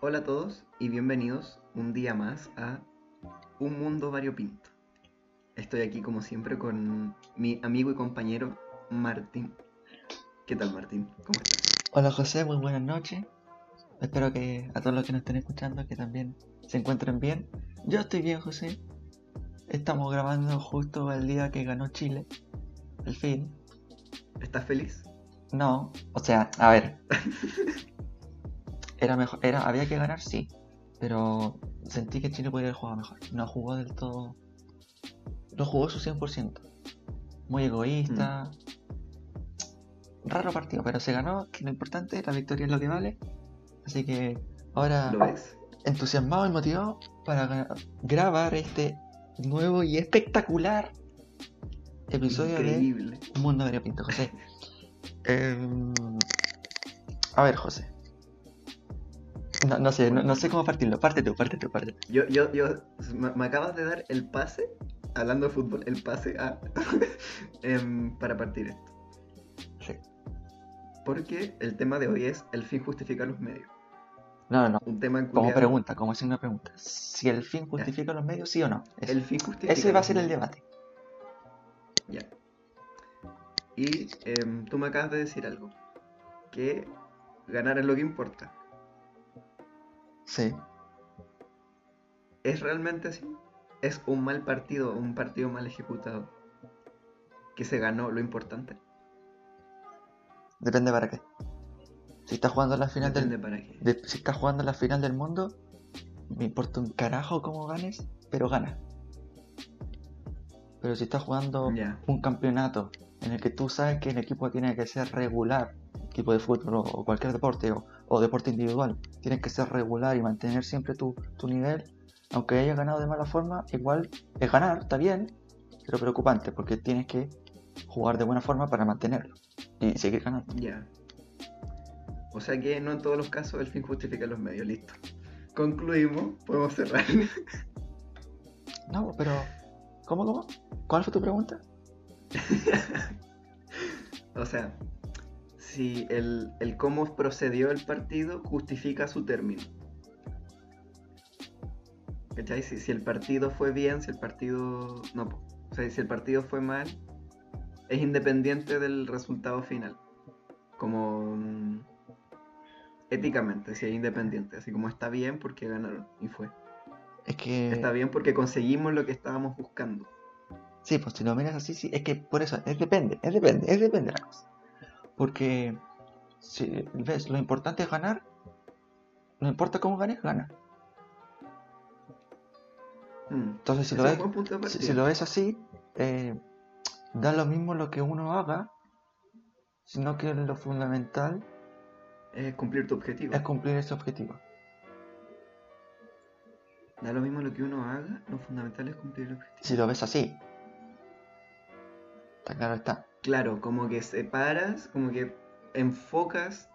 Hola a todos y bienvenidos un día más a Un Mundo Variopinto. Estoy aquí como siempre con mi amigo y compañero Martín. ¿Qué tal Martín? ¿Cómo estás? Hola José, muy buenas noches. Espero que a todos los que nos estén escuchando que también se encuentren bien. Yo estoy bien, José. Estamos grabando justo el día que ganó Chile. El fin. ¿Estás feliz? No, o sea, a ver. Era mejor, era, había que ganar, sí. Pero sentí que Chile podía haber jugado mejor. No jugó del todo. No jugó su 100%. Muy egoísta. Raro partido, pero se ganó, que lo importante, la victoria es lo que vale. Así que ahora ¿Lo ves? entusiasmado y motivado para gra- grabar este nuevo y espectacular episodio de Increíble. Mundo Variopinto, José. Em, a ver, José. No, no sé, no, no sé cómo partirlo. Parte tú, parte tú, parte tú. Yo, yo, yo, me, acabas de dar el pase, hablando de fútbol, el pase a, em, para partir esto. Sí. Porque el tema de hoy es el fin justifica los medios. No, no, no. Un tema Como pregunta, como hacer una pregunta. Si el fin justifica los medios, sí o no. Eso. El fin justifica Ese va a ser el debate. Ya. Y em, tú me acabas de decir algo. Que ganar es lo que importa. Sí. ¿Es realmente así? ¿Es un mal partido, un partido mal ejecutado? Que se ganó lo importante. Depende para qué. Si estás jugando la final Depende del. para qué. de- si estás jugando la final del mundo, me importa un carajo cómo ganes, pero gana. Pero si estás jugando un campeonato en el que tú sabes que el equipo tiene que ser regular, equipo de fútbol o, o cualquier deporte o, o deporte individual, tiene que ser regular y mantener siempre tu, tu nivel, aunque hayas ganado de mala forma, igual es ganar, está bien, pero preocupante porque tienes que jugar de buena forma para mantenerlo y seguir ganando. Ya. O sea que no en todos los casos el fin justifica los medios. Listo. Concluimos. Podemos cerrar. No, pero ¿cómo, cómo? ¿Cuál fue tu pregunta? o sea, si el, el cómo procedió el partido justifica su término. ¿Cachai? Si, si el partido fue bien, si el partido. No, o sea, si el partido fue mal, es independiente del resultado final. Como. mm, éticamente, si es independiente. Así como está bien porque ganaron y fue. Es que... Está bien porque conseguimos lo que estábamos buscando. Sí, pues si lo miras así, sí, es que por eso, es depende, es depende, es depende de la cosa. Porque, si ves, lo importante es ganar, no importa cómo ganes, gana. Mm. Entonces, si ves, lo ves así, eh, da lo mismo lo que uno haga, sino que lo fundamental Es cumplir tu objetivo. es cumplir ese objetivo. Da lo mismo lo que uno haga, lo fundamental es cumplir el objetivo. Si lo ves así, está claro está. Claro, como que separas, como que enfocas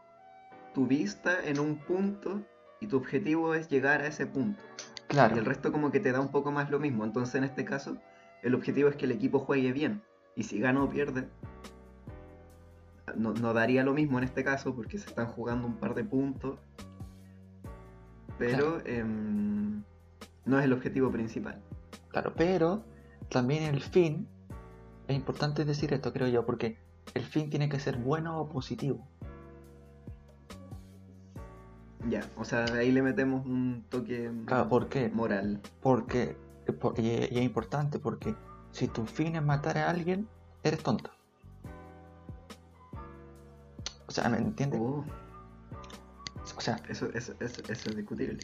tu vista en un punto y tu objetivo es llegar a ese punto. Claro, Y el resto como que te da un poco más lo mismo. Entonces en este caso, el objetivo es que el equipo juegue bien. Y si gana o pierde, no, no daría lo mismo en este caso porque se están jugando un par de puntos. Pero em, no es el objetivo principal. claro, pero también el fin, es importante decir esto, creo yo, porque el fin tiene que ser bueno o positivo. Ya, o sea, ahí le metemos un toque Claro, ¿por qué? moral. Porque, por- y, y es importante porque si tu fin es matar a alguien, eres tonto. O sea, ¿me entiendes? Oh, O sea, eso, eso, eso, eso es discutible.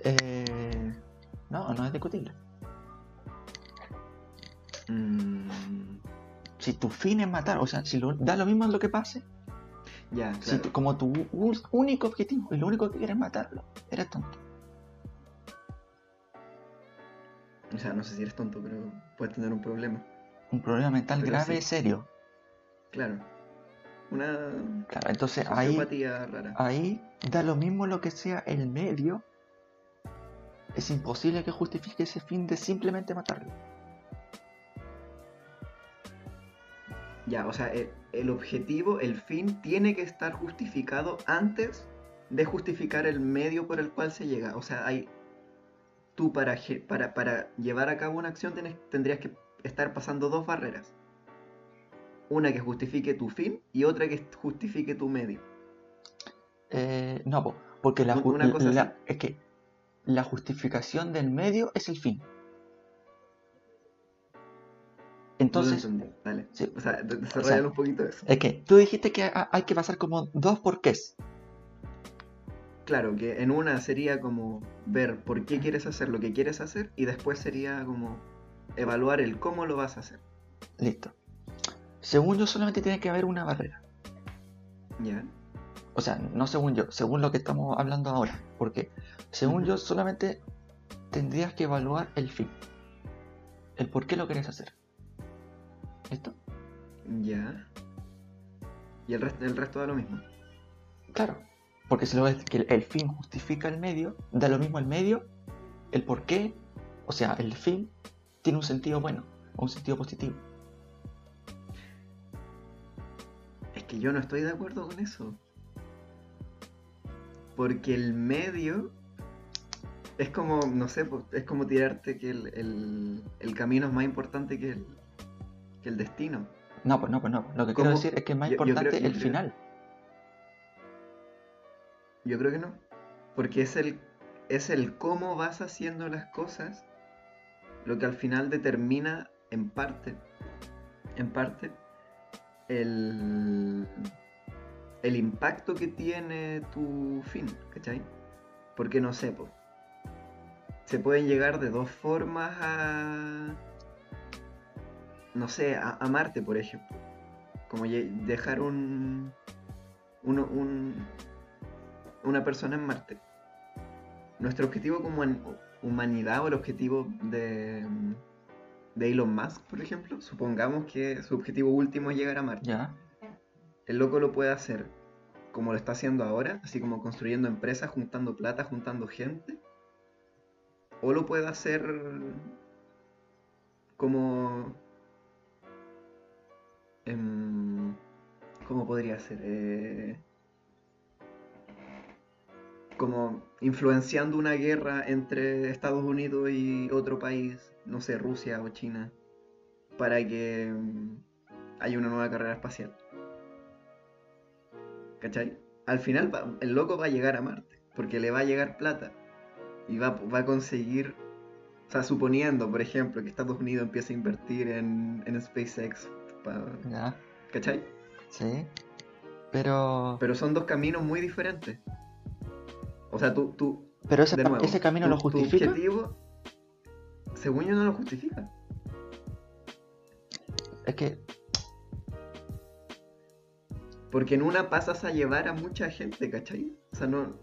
eh, no, no es discutible. Mm, Si tu fin es matar, o sea, si lo- da lo mismo lo que pase, ya, si claro. tu- como tu único objetivo y lo único que quieres es matarlo, eres tonto. O sea, no sé si eres tonto, pero puedes tener un problema. Un problema mental Pero grave, sí. serio. Claro. Una Claro, entonces ahí, rara. ahí da lo mismo lo que sea el medio. Es imposible que justifique ese fin de simplemente matarlo. Ya, o sea, el, el objetivo, el fin, tiene que estar justificado antes de justificar el medio por el cual se llega. O sea, hay tú para, ge- para, para llevar a cabo una acción tenés- tendrías que estar pasando dos barreras. Una que justifique tu fin y otra que justifique tu medio. Eh, no, po, porque la, una cosa la- así. es que la justificación del medio es el fin. Entonces. Dale. sí, O sea, O sea, un poquito eso. es que tú dijiste que ha- hay que pasar como dos porqués. Claro, que en una sería como ver por qué quieres hacer lo que quieres hacer y después sería como evaluar el cómo lo vas a hacer. Listo. Según yo, solamente tiene que haber una barrera. ¿Ya? O sea, no según yo, según lo que estamos hablando ahora. Porque según yo, solamente tendrías que evaluar el fin. El por qué lo querés hacer. ¿Listo? Ya. Y el resto, el resto da lo mismo. Claro. Porque si lo ves que el, el fin justifica el medio, da lo mismo el medio, el por qué, o sea, el fin tiene un sentido bueno, o un sentido positivo. Es que yo no estoy de acuerdo con eso. Porque el medio es como, no sé, es como tirarte que el, el- el camino es más importante que el, que el destino. No, pues no, pues no. Lo que quiero decir es que es más Yo- yo importante creo- el creo- final. Yo creo que no. Porque es el, es el cómo vas haciendo las cosas lo que al final determina en parte, en parte, el, el impacto que tiene tu fin, ¿cachai? Porque no sé, po, se pueden llegar de dos formas a, no sé, a, a Marte, por ejemplo. Como dejar un, uno- un, una persona en Marte. Nuestro objetivo como human- humanidad o el objetivo de, de Elon Musk, por ejemplo, supongamos que su objetivo último es llegar a Marte. Ya. El loco lo puede hacer como lo está haciendo ahora, así como construyendo empresas, juntando plata, juntando gente. O lo puede hacer como... em, ¿Cómo podría ser? Eh, como influenciando una guerra entre Estados Unidos y otro país, no sé, Rusia o China, para que mm, haya una nueva carrera espacial. ¿Cachai? Al final el loco va a llegar a Marte, porque le va a llegar plata y va, a conseguir, o sea, suponiendo, por ejemplo, que Estados Unidos empieza a invertir en, en SpaceX, pa- Ya. ¿cachai? Sí. Pero. Pero son dos caminos muy diferentes. O sea, tú, tú Pero ese, de pa- nuevo, ese camino tu- lo tu justifica. objetivo, según yo, no lo justifica. Es que. Porque en una pasas a llevar a mucha gente, ¿cachai? O sea, no,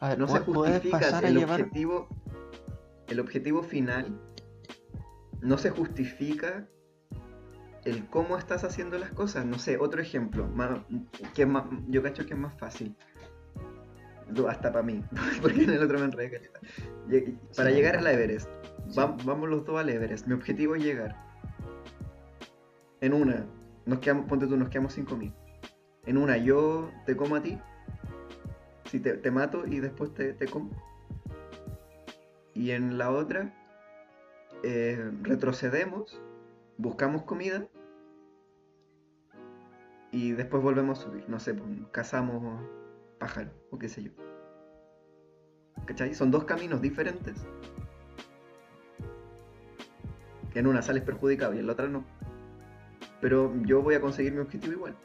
A ver, no se justifica pasar a el llevar. objetivo. El objetivo final no se justifica el cómo estás haciendo las cosas. No sé, otro ejemplo, más, que es más, yo cacho que es más fácil. Hasta para mí, porque en el otro me enredé Para Sí. llegar al Everest, Sí. vam- vamos los dos al Everest. Mi objetivo es llegar. En una, nos quedamos, ponte tú, nos quedamos 5000. En una, yo te como a ti. Si te, te mato y después te, te como. Y en la otra, eh, retrocedemos, buscamos comida y después volvemos a subir. No sé, pues, cazamos pájaros o qué sé yo. ¿Cachai? Son dos caminos diferentes. Que en una sales perjudicado y en la otra no. Pero yo voy a conseguir mi objetivo igual.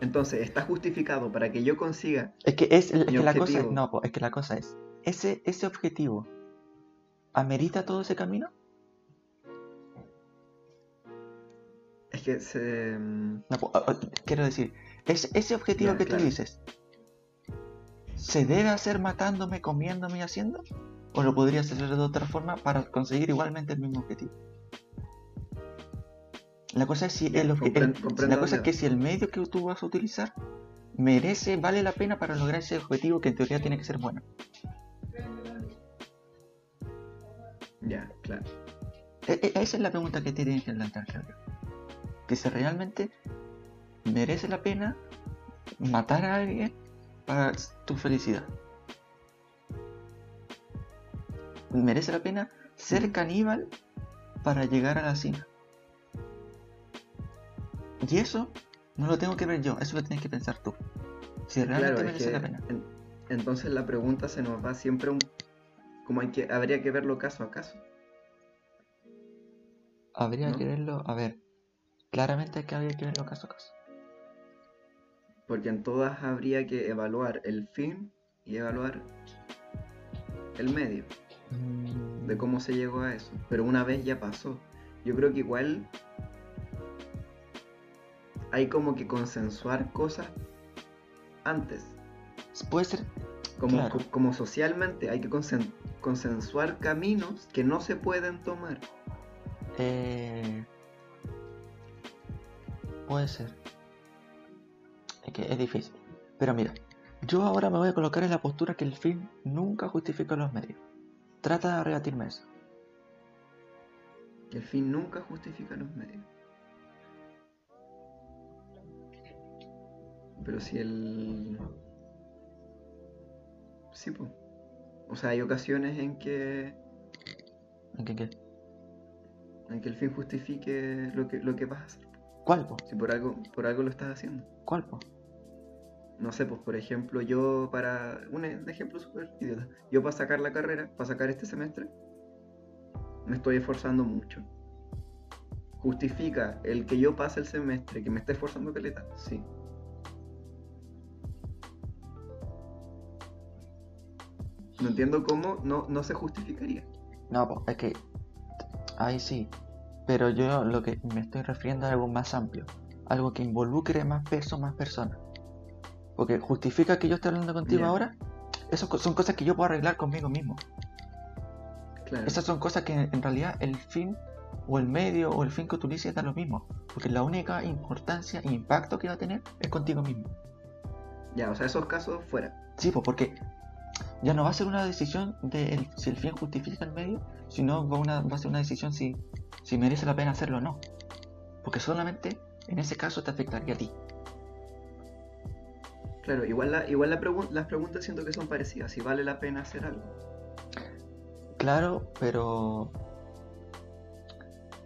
Entonces, está justificado para que yo consiga Es que, es, Mi que la cosa es, no, es que la cosa es, ese, ese objetivo amerita todo ese camino. Que se. mm, No, quiero decir, es, ese objetivo que claro. tú dices, ¿se debe hacer matándome, comiéndome y haciendo? ¿O lo podrías hacer de otra forma para conseguir igualmente el mismo objetivo? La cosa es si el, obje- compren- el- comprendo la cosa es dónde que si el medio que tú vas a utilizar merece, vale la pena para lograr ese objetivo que en teoría tiene que ser bueno. Ya, claro. E- e- esa es la pregunta que tienes que plantear, yo. Que si realmente merece la pena matar a alguien para tu felicidad. Merece la pena ser caníbal para llegar a la cima. Y eso no lo tengo que ver yo, eso lo tienes que pensar tú. Si realmente Claro, merece la pena. en- entonces la pregunta se nos va siempre un, como hay que, habría que verlo caso a caso. Habría ¿no? que verlo, a ver, claramente que habría que verlo caso a caso. Porque en todas habría que evaluar el fin y evaluar el medio, Mm, de cómo se llegó a eso. Pero una vez ya pasó. Yo creo que igual hay como que consensuar cosas antes. Puede ser, Como, Claro. co- como socialmente hay que consen- consensuar caminos que no se pueden tomar. eh, puede ser. Es que es difícil. Pero mira, yo ahora me voy a colocar en la postura que el fin nunca justifica los medios. Trata de rebatirme eso. Que el fin nunca justifica los medios. Pero si el... Sí, pues. O sea, hay ocasiones en que, ¿En qué, qué? en que el fin justifique lo que, lo que vas a hacer. ¿Cuál, po? Si por algo, por algo lo estás haciendo. ¿Cuál, po? No sé, pues por ejemplo, yo para... Un e- ejemplo súper idiota. Yo para sacar la carrera, para sacar este semestre, me estoy esforzando mucho. ¿Justifica el que yo pase el semestre, que me esté esforzando caleta? Sí. No entiendo cómo no, no se justificaría. No, po, es que ahí sí. Pero yo lo que me estoy refiriendo a algo más amplio. Algo que involucre más peso, más personas. Porque justifica que yo esté hablando contigo ahora. Esas son cosas que yo puedo arreglar conmigo mismo. Claro. Esas son cosas que en realidad el fin o el medio o el fin que utilices da lo mismo. Porque la única importancia e impacto que va a tener es contigo mismo. Ya, o sea, esos casos fuera. Sí, pues porque ya no va a ser una decisión de el- si el fin justifica el medio, sino va, una, va a ser una decisión si, si merece la pena hacerlo o no. Porque solamente en ese caso te afectaría a ti. Claro, igual, la, igual la las preguntas siento que son parecidas. Si vale la pena hacer algo. Claro, pero...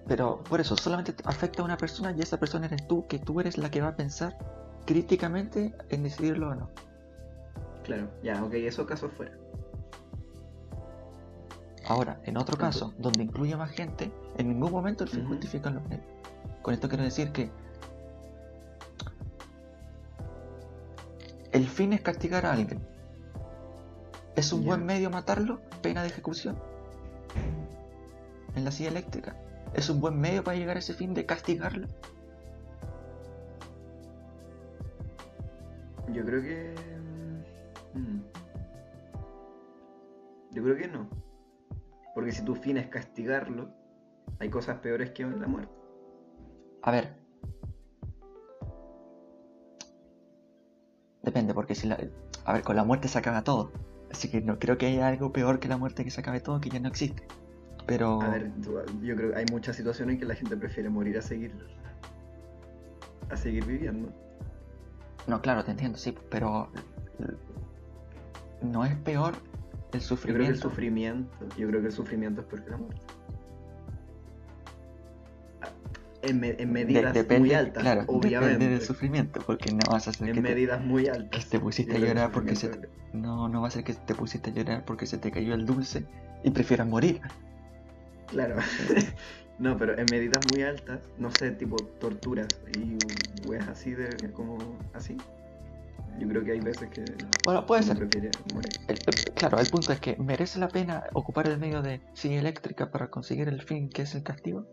Pero por eso, solamente te afecta a una persona y esa persona eres tú, que tú eres la que va a pensar críticamente en decidirlo o no. Claro, ya, ok, esos casos fuera. Ahora, en otro caso, donde incluye más gente, en ningún momento el fin Ujú. justifica los medios. Con esto quiero decir que el fin es castigar a alguien. ¿Es un buen medio matarlo? Pena de ejecución. En la silla eléctrica. ¿Es un buen medio para llegar a ese fin de castigarlo? Yo creo que. Yo creo que no. Porque si tu fin es castigarlo, hay cosas peores que la muerte. A ver. Depende, porque si la... A ver, con la muerte se acaba todo. Así que no creo que haya algo peor que la muerte que se acabe todo, que ya no existe. Pero... A ver, tú- yo creo que hay muchas situaciones en que la gente prefiere morir a seguir. a seguir viviendo. No, claro, te entiendo, sí, pero... No es peor el Yo creo que el sufrimiento. sufrimiento. Yo creo que el sufrimiento es peor que la muerte. En, me- en De- medidas depende, muy altas, claro, obviamente. depende del sufrimiento, porque no vas a hacer En que te, medidas muy que altas. te pusiste a que llorar porque se te, sufrimiento no, no va a ser que te pusiste a llorar porque se te cayó el dulce y prefieras morir. Claro. no, pero en medidas muy altas, no sé, tipo torturas y weas así de como así. Yo creo que hay veces que Bueno, puede ser. morir. El- el- claro, el punto es que merece la pena ocupar el medio de silla eléctrica para conseguir el fin que es el castigo.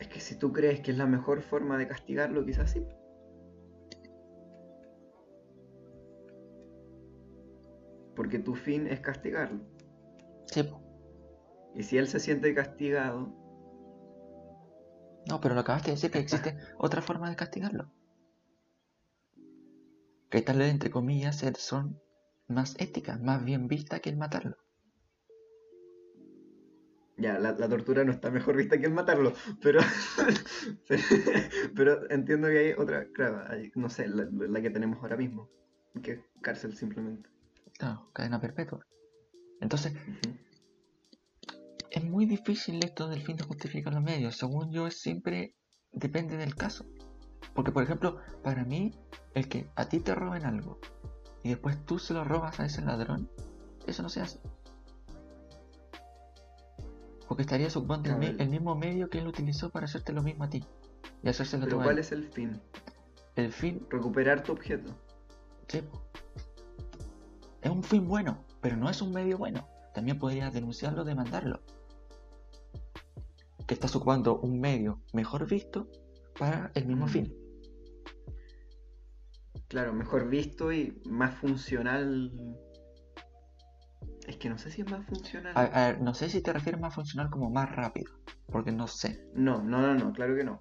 Es que si tú crees que es la mejor forma de castigarlo, quizás sí. Porque tu fin es castigarlo. Sí. Y si él se siente castigado, no, pero lo acabaste de decir que existe otra forma de castigarlo. Que tal vez, entre comillas, son más éticas, más bien vistas que el matarlo. Ya, la, la tortura no está mejor vista que el matarlo, pero, pero entiendo que hay otra, claro, hay, no sé, la, la que tenemos ahora mismo, que es cárcel simplemente. Claro, cadena perpetua. Entonces. Es muy difícil esto del fin de justificar los medios. Según yo, es siempre depende del caso. Porque, por ejemplo, para mí, el que a ti te roben algo y después tú se lo robas a ese ladrón, eso no se hace. Porque estaría suponiendo el, mismo medio que él utilizó para hacerte lo mismo a ti y hacérselo Pero ¿cuál es el fin? El fin, Recuperar tu objeto. sí, es un fin bueno, pero no es un medio bueno. También podrías denunciarlo, demandarlo. Que estás ocupando un medio mejor visto para el mismo Mm. fin. Claro, mejor visto y más funcional. Es que no sé si es más funcional. A, a ver, no sé si te refieres más funcional como más rápido, porque no sé. No, no, no, no, claro que no.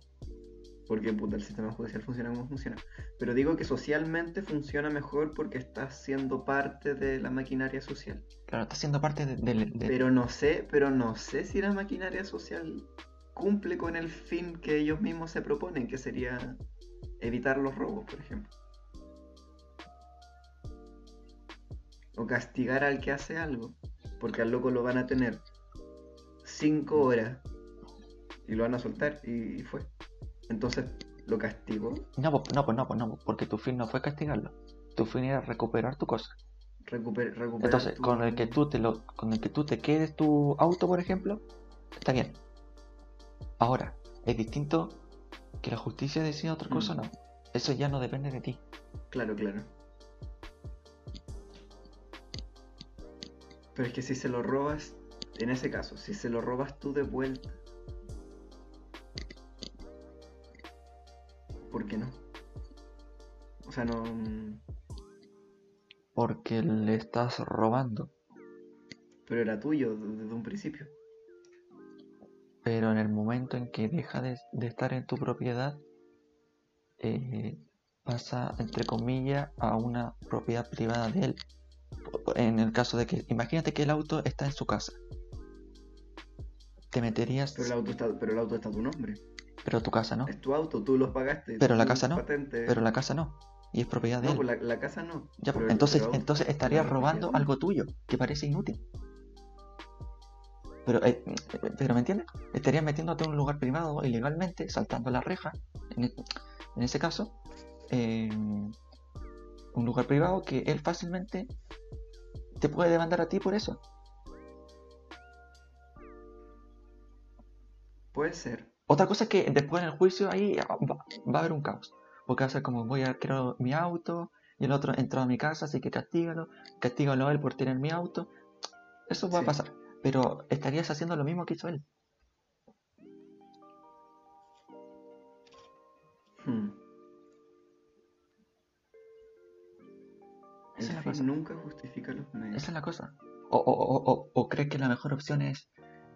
Porque puta, el sistema judicial funciona como funciona. Pero digo que socialmente funciona mejor porque estás siendo parte de la maquinaria social. Claro, está siendo parte de, del- de- Pero no sé, pero no sé si la maquinaria social cumple con el fin que ellos mismos se proponen, que sería evitar los robos, por ejemplo. O castigar al que hace algo. Porque al loco lo van a tener cinco horas y lo van a soltar y, y fue. Entonces, ¿lo castigó? No, pues, no, pues no, pues no, porque tu fin no fue castigarlo. Tu fin era recuperar tu cosa. Recuper, recuperar Entonces, tu- con el que tú te lo, con el que tú te quedes tu auto, por ejemplo, está bien. Ahora, es distinto que la justicia decida otra cosa, Mm. no. Eso ya no depende de ti. Claro, claro. Pero es que si se lo robas, en ese caso, si se lo robas tú de vuelta, qué no? O sea, no... mm, Porque le estás robando. Pero era tuyo desde un principio. Pero en el momento en que deja de, de estar en tu propiedad, eh, pasa, entre comillas, a una propiedad privada de él. En el caso de que, imagínate que el auto está en su casa. Te meterías, Pero el auto está, pero el auto está a tu nombre. Pero tu casa no. Es tu auto, tú los pagaste. Pero la casa no, patente. Pero la casa no. Y es propiedad de No, él. pues la, la casa no. Ya, pues, Pero- entonces, pero- entonces estarías robando propiedad. algo tuyo, que parece inútil. Pero, eh, pero ¿me entiendes? Estarías metiéndote en un lugar privado ilegalmente, saltando la reja, en, e- en ese caso, eh, un lugar privado que él fácilmente te puede demandar a ti por eso. Puede ser. Otra cosa es que después en el juicio ahí va, va a haber un caos. Porque va a ser como voy a quiero mi auto y el otro entró a mi casa, así que castígalo, castígalo a él por tener mi auto. Eso va a pasar. Pero estarías haciendo lo mismo que hizo él. Hmm. El Esa es la cosa. nunca justifica los medios. Esa es la cosa. O, o, o, o, o crees que la mejor opción es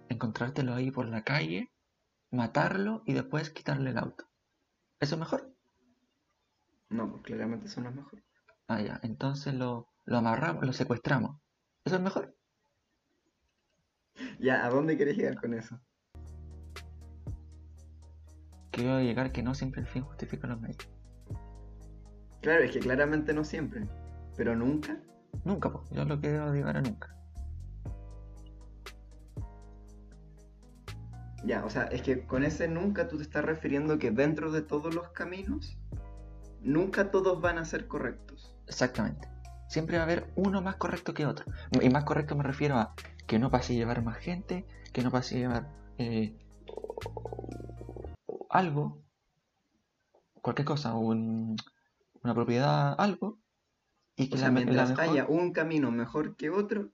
encontrártelo ahí por la calle, matarlo y después quitarle el auto. ¿Eso es mejor? No, pues claramente eso no es mejor. Ah, ya. Entonces lo, lo amarramos, lo secuestramos. ¿Eso es mejor? Ya, ¿a dónde quieres llegar con eso? Quiero llegar que no siempre el fin justifica los medios. Claro, es que claramente no siempre. Pero nunca. Nunca, pues. Yo lo quiero llegar a nunca. Ya, o sea, es que con ese nunca tú te estás refiriendo que dentro de todos los caminos, nunca todos van a ser correctos. Exactamente. Siempre va a haber uno más correcto que otro. Y más correcto me refiero a que no pase a llevar más gente, que no pase a llevar eh, algo, cualquier cosa, un- una propiedad, algo, y que O sea, la, mientras mejor, haya un camino mejor que otro,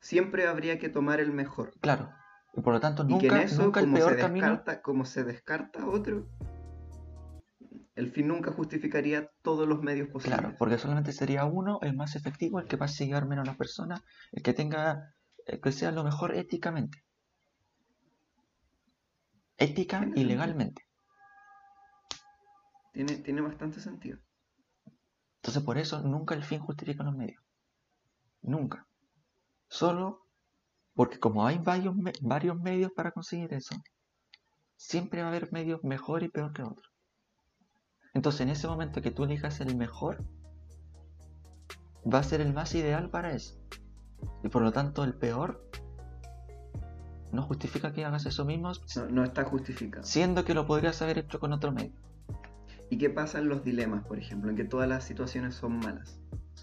siempre habría que tomar el mejor. claro, y por lo tanto Y que en nunca, eso, nunca el como, peor se camino, descarta, como se descarta otro, el fin nunca justificaría todos los medios posibles. claro, porque solamente sería uno el más efectivo, el que pase a llevar menos a las personas, el que tenga, el que sea lo mejor éticamente. Ética y legalmente. Tiene, tiene bastante sentido. Entonces por eso nunca el fin justifica los medios. Nunca. Solo Porque como hay varios, me- varios medios para conseguir eso, siempre va a haber medios mejor y peor que otros. Entonces, en ese momento que tú elijas el mejor, va a ser el más ideal para eso. Y por lo tanto, el peor no justifica que hagas eso mismo, No, no está justificado. siendo que lo podrías haber hecho con otro medio. ¿Y qué pasa en los dilemas, por ejemplo? En que todas las situaciones son malas.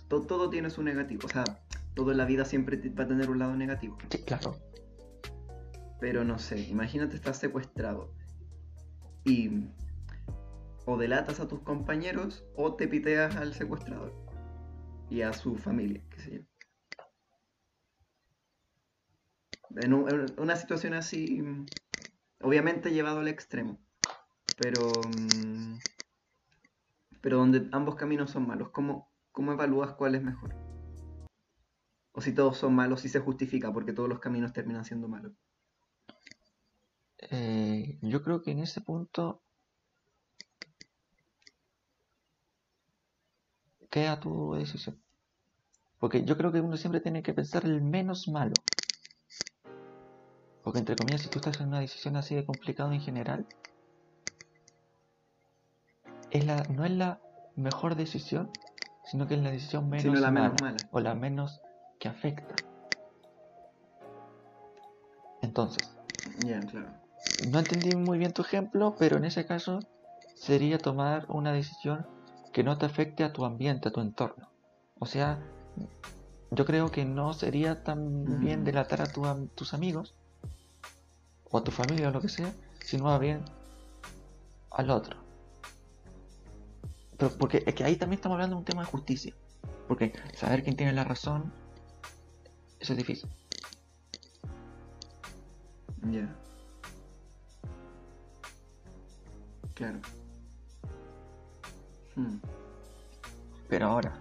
To- todo tiene su negativo. O sea, todo en la vida siempre va a tener un lado negativo. Sí, claro. Pero no sé, imagínate estás secuestrado y o delatas a tus compañeros o te piteas al secuestrador y a su familia, qué sé yo. En, un- en una situación así, obviamente llevado al extremo, pero, mm, pero donde ambos caminos son malos, ¿cómo, cómo evalúas cuál es mejor? O si todos son malos, si se justifica, porque todos los caminos terminan siendo malos. Eh, yo creo que en ese punto queda tu decisión. Porque yo creo que uno siempre tiene que pensar el menos malo. Porque entre comillas, si tú estás en una decisión así de complicada en general, es la, no es la mejor decisión, sino que es la decisión menos, Sino la menos mala. o la menos que afecta. Entonces, claro. no entendí muy bien tu ejemplo, pero en ese caso sería tomar una decisión que no te afecte a tu ambiente, a tu entorno. O sea, yo creo que no sería tan bien delatar a tu tus amigos o a tu familia o lo que sea, sino más bien al otro. Pero porque es que ahí también estamos hablando de un tema de justicia. Porque saber quién tiene la razón, eso es difícil. Ya. Claro. Hmm. Pero ahora,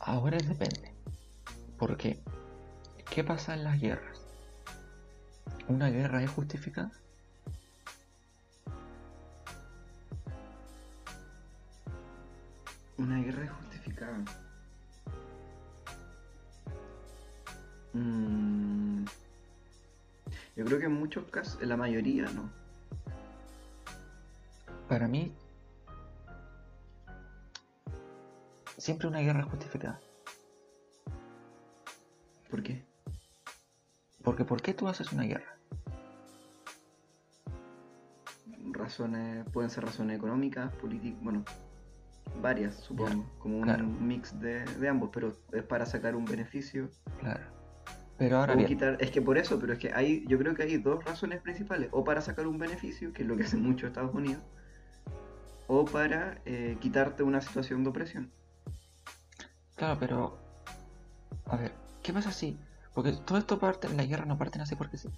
ahora depende. Porque, ¿qué pasa en las guerras? ¿Una guerra es justificada? Una guerra es justificada. Mm. Yo creo que en muchos casos, en la mayoría no. Para mí, siempre una guerra es justificada. ¿Por qué? Porque ¿por qué tú haces una guerra? Razones, pueden ser razones económicas, políticas, bueno, varias supongo, como un mix de, de ambos, pero es para sacar un beneficio Claro. Pero ahora o bien, quitar, es que por eso, pero es que hay, yo creo que hay dos razones principales, o para sacar un beneficio, que es lo que hace mucho Estados Unidos, o para eh, quitarte una situación de opresión. Claro, pero. A ver, ¿qué pasa si.? Porque todo esto parte. La guerra no parten así porque sí.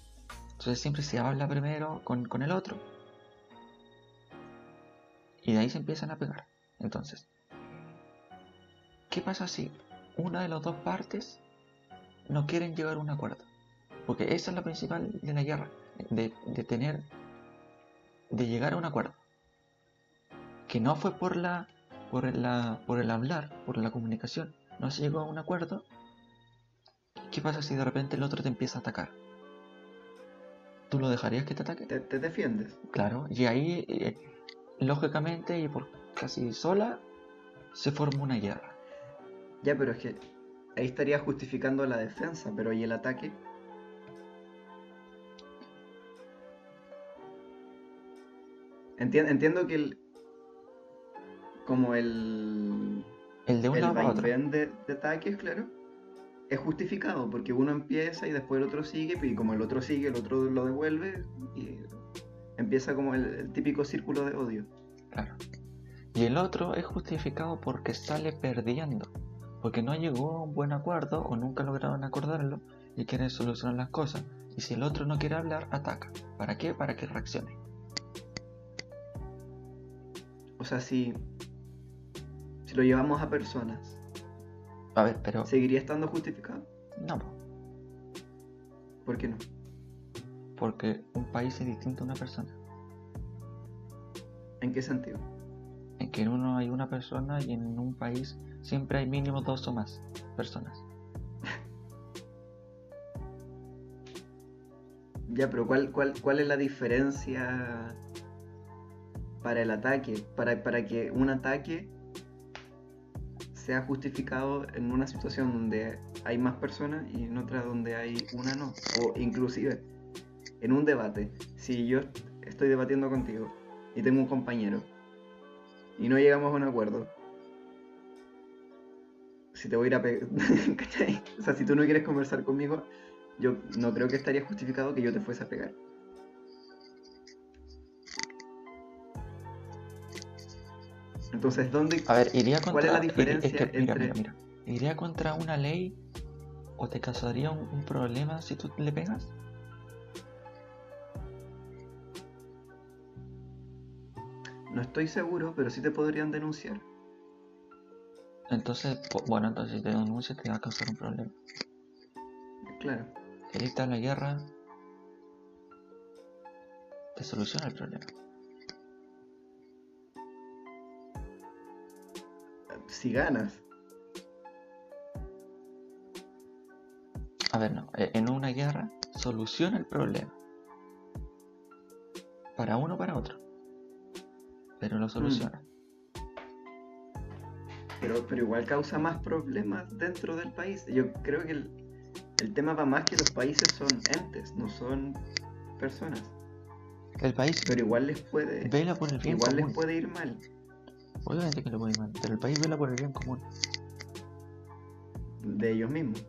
Entonces siempre se habla primero con, con el otro. Y de ahí se empiezan a pegar. Entonces. ¿Qué pasa si una de las dos partes no quieren llegar a un acuerdo? Porque esa es la principal de la guerra. De, de tener. De llegar a un acuerdo. Que no fue por la por el, la- por el hablar, por la comunicación, no se llegó a un acuerdo, ¿qué pasa si de repente el otro te empieza a atacar? ¿Tú lo dejarías que te ataque? Te, te defiendes. Claro, y ahí, eh, lógicamente, y por casi sola, se forma una guerra. Ya, pero es que ahí estaría justificando la defensa, pero ¿y el ataque? Entien- entiendo que el. Como el. El de un el lado para otro. de, de ataques, claro, es justificado, porque uno empieza y después el otro sigue, y como el otro sigue, el otro lo devuelve, y empieza como el, el típico círculo de odio. Claro. Y el otro es justificado porque sale perdiendo. Porque no llegó a un buen acuerdo o nunca lograron acordarlo y quieren solucionar las cosas. Y si el otro no quiere hablar, ataca. ¿Para qué? Para que reaccione. O sea, si, si lo llevamos a personas, A ver, pero... ¿seguiría estando justificado? No, po, ¿Por qué no? porque un país es distinto a una persona. ¿En qué sentido? Que en uno hay una persona y en un país siempre hay mínimo dos o más personas. Ya, pero ¿cuál, cuál, cuál es la diferencia para el ataque? Para, para que un ataque sea justificado en una situación donde hay más personas y en otra donde hay una no. O inclusive en un debate, si yo estoy debatiendo contigo y tengo un compañero y no llegamos a un acuerdo, si te voy a ir a pegar, O sea, si tú no quieres conversar conmigo, yo no creo que estaría justificado que yo te fuese a pegar. Entonces, ¿dónde, A ver, iría contra, ¿cuál es la diferencia es que, mira, entre... mira, mira. ¿Iría contra una ley o te causaría un, un problema si tú le pegas? No estoy seguro, pero sí te podrían denunciar. Entonces, bueno, entonces si te denuncia te va a causar un problema. Claro. A la guerra te soluciona el problema. Si ganas. A ver, no, e- en una guerra soluciona el problema. Para uno o para otro. Pero lo soluciona. Pero, pero igual causa más problemas dentro del país. Yo creo que el, el tema va más que los países son entes, no son personas. El país Pero igual les puede, vela por el bien igual les puede ir mal. Obviamente que le puede ir mal, pero el país vela por el bien común. De ellos mismos.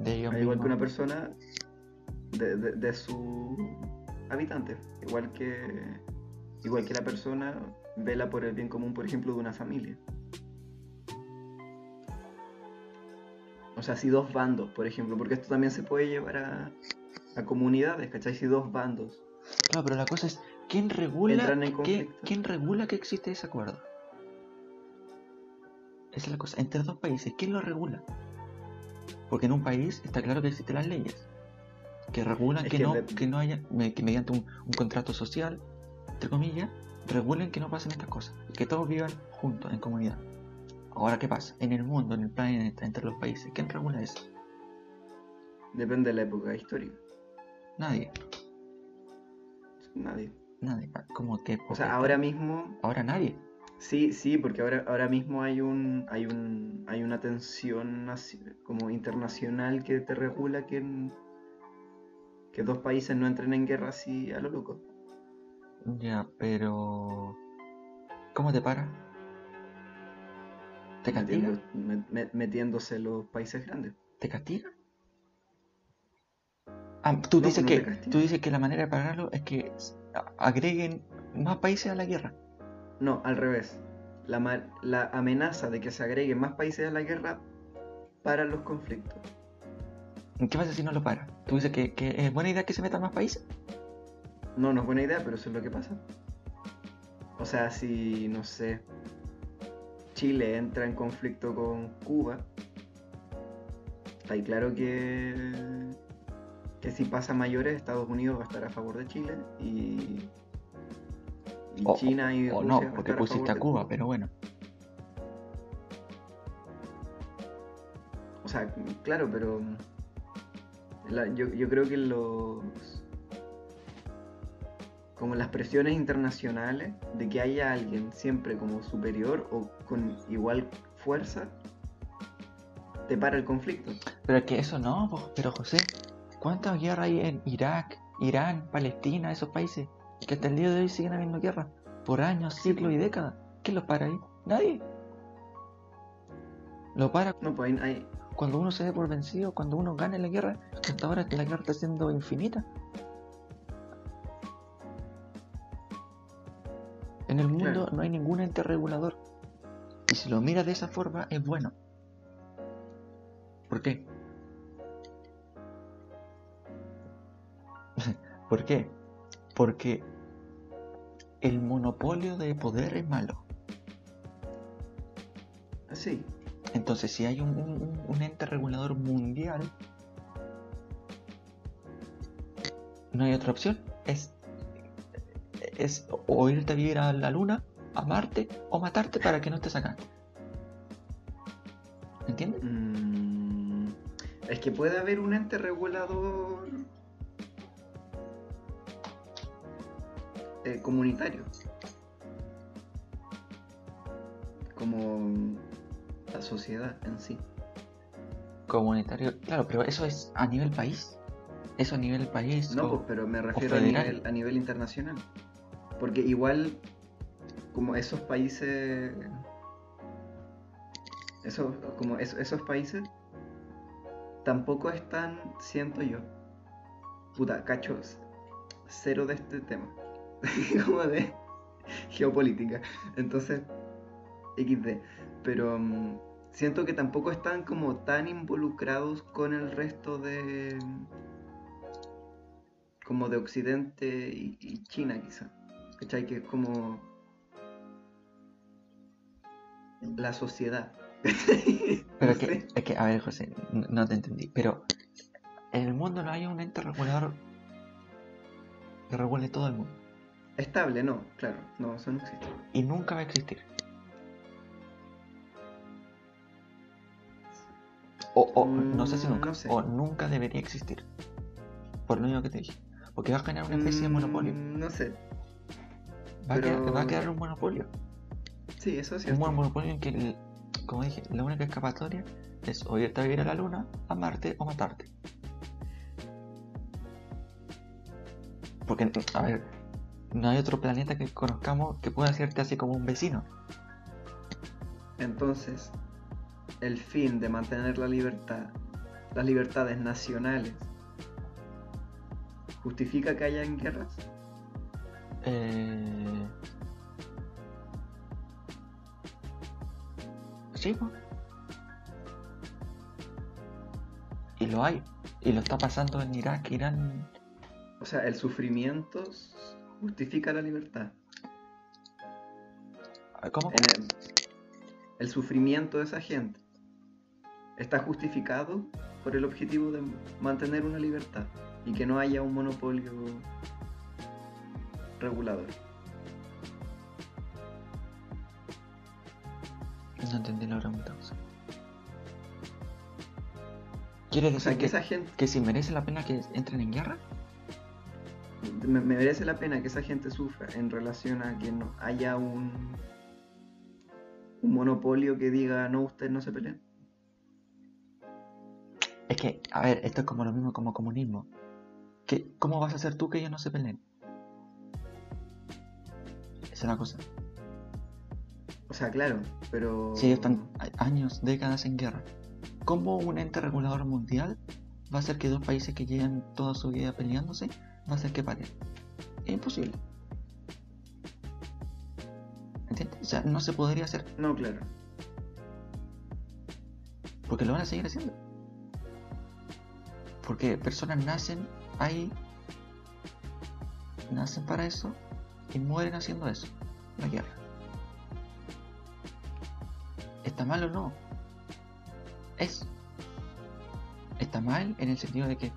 De ellos Al igual que una persona de, de, de su habitante. Igual que, igual que la persona vela por el bien común, por ejemplo, de una familia. O sea, si dos bandos, por ejemplo, porque esto también se puede llevar a, a comunidades, ¿cachai? Si dos bandos Claro, pero la cosa es, ¿quién regula, en conflicto. ¿quién regula que existe ese acuerdo? Esa es la cosa. Entre dos países, ¿quién lo regula? Porque en un país está claro que existen las leyes que regulan Es que, que no, de- que no haya, que mediante un, un contrato social, entre comillas, regulen que no pasen estas cosas y que todos vivan juntos en comunidad. Ahora, ¿qué pasa? En el mundo, en el planeta, entre los países, ¿quién regula eso? depende de la época histórica. Nadie, Nadie. nadie. Como que O sea, ahora mismo ahora nadie. Sí, sí, porque ahora, ahora mismo hay un, hay un, hay una tensión como internacional que te regula que, en- que dos países no entren en guerra así a lo loco. Ya, pero ¿cómo te para? ¿Te castiga? Metiendo- me- me- metiéndose los países grandes. ¿Te castiga? Ah, tú No, dices no que tú dices que la manera de pararlo es que agreguen más países a la guerra. No, al revés. La, la amenaza de que se agreguen más países a la guerra para los conflictos. ¿Qué pasa si no lo para? ¿Tú dices que, que es buena idea que se metan más países? No, no es buena idea, pero eso es lo que pasa. O sea, si, no sé, Chile entra en conflicto con Cuba, está ahí claro que, que si pasa mayores, Estados Unidos va a estar a favor de Chile y, y O- China y O Rusia no, a porque pusiste a de Cuba, pero bueno. O sea, claro, pero la- yo, yo creo que los como las presiones internacionales de que haya alguien siempre como superior o con igual fuerza te para el conflicto. Pero es que eso no, pero José, ¿cuántas guerras hay en Irak, Irán, Palestina, esos países? Que hasta el día de hoy siguen habiendo guerras por años, siglos y décadas. ¿Quién los para ahí? Nadie. Lo para No, pues hay, cuando uno se dé por vencido, cuando uno gane la guerra, hasta ahora la guerra está siendo infinita. En el mundo no hay ningún ente regulador. Y si lo miras de esa forma, es bueno. ¿Por qué? ¿Por qué? Porque el monopolio de poder es malo. sí, Entonces, si hay un, un- un ente regulador mundial, no hay otra opción. Es, es o irte a vivir a la luna amarte o matarte para que no estés acá. ¿Entiendes? Mm, es que puede haber un ente regulador eh, comunitario. Como la sociedad en sí. Comunitario, claro, pero eso es a nivel país. Eso a nivel país. No, o- pues, pero me refiero a nivel, a nivel internacional. Porque igual, como esos países. Esos, como es- esos países tampoco están, siento yo. Puta, cachos. Cero de este tema. como de geopolítica. Entonces, XD. Pero mm, siento que tampoco están como tan involucrados con el resto de como de Occidente y, y China quizá. ¿Cachai? Que es como la sociedad. Pero No que, sé. es que, a ver, José, no te entendí. Pero en el mundo no hay un ente regulador que regule todo el mundo. Estable, no, claro, no, eso no existe. Y nunca va a existir. O, o no sé si Mm, nunca. no sé. O nunca debería existir. Por lo único que te dije. Porque va a generar una especie de monopolio. Mm, No sé, Va, a quedar, va a quedar un monopolio. sí, eso es Un buen monopolio en que, el- como dije, la única escapatoria es o irte a vivir a la luna, a Marte o matarte. Porque, a ver, no hay otro planeta que conozcamos que pueda hacerte así como un vecino. Entonces, el fin de mantener la libertad, las libertades nacionales, justifica que hayan guerras. Eh... Sí, pues. Y lo hay. Y lo está pasando en Irak, Irán. O sea, el sufrimiento justifica la libertad. ¿Cómo? En el, el sufrimiento de esa gente está justificado por el objetivo de mantener una libertad y que no haya un monopolio regulador. No entendí la pregunta. José. ¿Quieres O decir sea, que que, esa gente que si merece la pena que entren en guerra? me, me merece la pena que esa gente sufra en relación a que no haya un un monopolio que diga no ustedes no se peleen. Es que, a ver, esto es como lo mismo como comunismo. ¿Qué, ¿Cómo vas a hacer tú que ellos no se peleen? Es la cosa. O sea, claro, pero Si ellos están años, décadas en guerra, ¿cómo un ente regulador mundial va a hacer que dos países que llevan toda su vida peleándose va a hacer que paren? Es imposible. ¿Entiendes? O sea, no se podría hacer no, claro. porque lo van a seguir haciendo. Porque personas nacen ahí, nacen para eso y mueren haciendo eso, la guerra. ¿Está mal o no? Es. Está mal en el sentido de que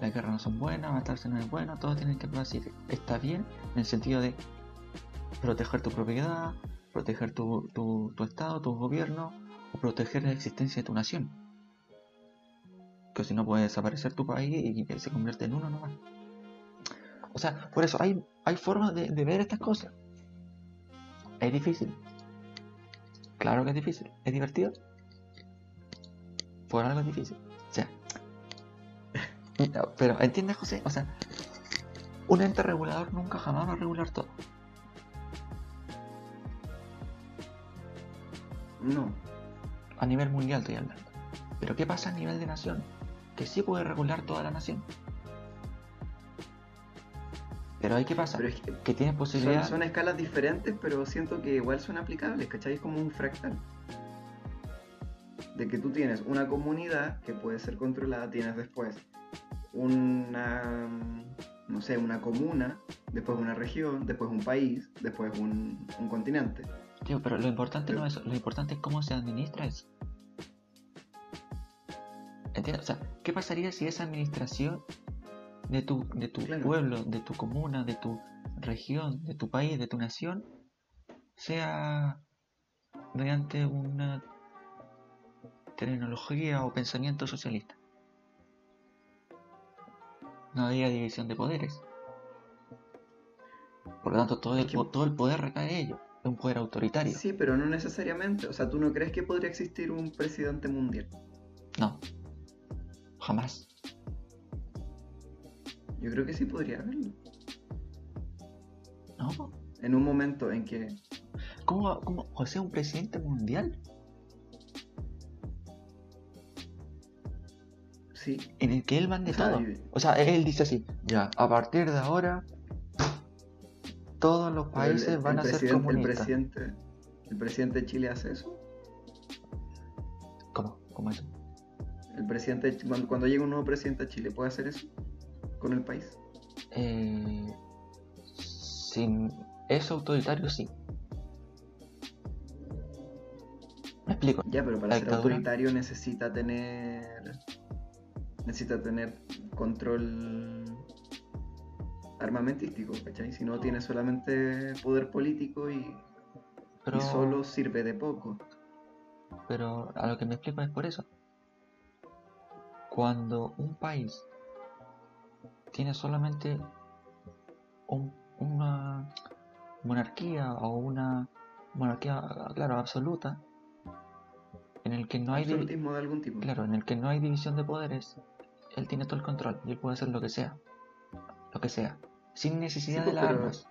las guerras no son buenas, matarse no es bueno, todos tienen que decir. Está bien en el sentido de proteger tu propiedad, proteger tu, tu, tu estado, tu gobierno, o proteger la existencia de tu nación. Que si no puede desaparecer tu país y se convierte en uno nomás. O sea, por eso hay, hay formas de, de ver estas cosas. Es difícil. Claro que es difícil. ¿Es divertido? Por algo es difícil. O sea. Pero, ¿entiendes, José? O sea, un ente regulador nunca jamás va a regular todo. No. A nivel mundial estoy hablando. Pero ¿qué pasa a nivel de nación? Que sí puede regular toda la nación. Pero ahí qué pasa? Pero es que Que tiene son, posibilidad... son escalas diferentes, pero siento que igual son aplicables, ¿cachai? Es como un fractal. De que tú tienes una comunidad que puede ser controlada, tienes después una, no sé, una comuna, después una región, después un país, después un, un continente. Tío, pero lo importante Pero- no es eso, lo importante es cómo se administra eso. ¿Entiendes? O sea, ¿qué pasaría si esa administración de tu, de tu Claro. pueblo, de tu comuna, de tu región, de tu país, de tu nación, sea mediante una terminología o pensamiento socialista. No había división de poderes. Por lo tanto, todo el, todo el poder recae en ellos. Es un poder autoritario. Sí, pero no necesariamente. O sea, ¿tú no crees que podría existir un presidente mundial? No. Jamás. Yo creo que sí podría haberlo. No. En un momento en que ¿Cómo, cómo? O sea, un presidente mundial sí, en el que él mande O sea, todo. O sea, él dice así, ya, a partir de ahora todos los el- países el, van a ser presidente, el comunistas. presidente, el presidente de Chile hace eso. ¿Cómo? ¿Cómo eso? El presidente cuando, cuando llega un nuevo presidente a Chile puede hacer eso con el país. Eh, sin eso autoritario sí. ¿Me explico? Ya, pero para La ser dictadura. autoritario necesita tener necesita tener control armamentístico, ¿cachai? Si no tiene solamente poder político y, Pero, y solo sirve de poco. pero a lo que me explico es por eso. Cuando un país tiene solamente un- una monarquía o una monarquía, claro, absoluta, en el que no hay de algún tipo. claro, en el que no hay división de poderes, él tiene todo el control y él puede hacer lo que sea, lo que sea, sin necesidad Sí, de pues, las armas.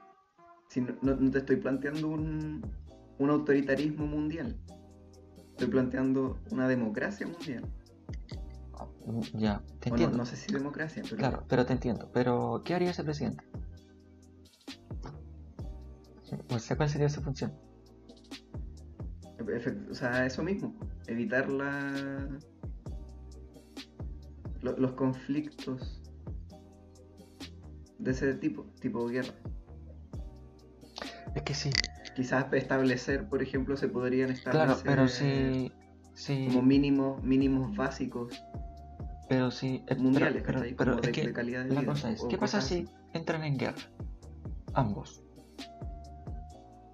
Si no- no te estoy planteando un, un autoritarismo mundial. Estoy planteando una democracia mundial. Ya, te Bueno, entiendo. no sé si democracia, pero Claro, pero te entiendo. Pero, ¿qué haría ese presidente? O sea, ¿cuál sería su función? O sea, eso mismo, evitar la... lo- los conflictos de ese tipo, tipo guerra. Es que sí, Quizás establecer, por ejemplo, se podrían claro, establecer sí, sí, como mínimos, mínimos básicos pero sí, eh, pero- mundiales, pero, ¿cachai? pero es de, que de calidad de la vida. cosa es, ¿qué pasa si entran en guerra? Ambos,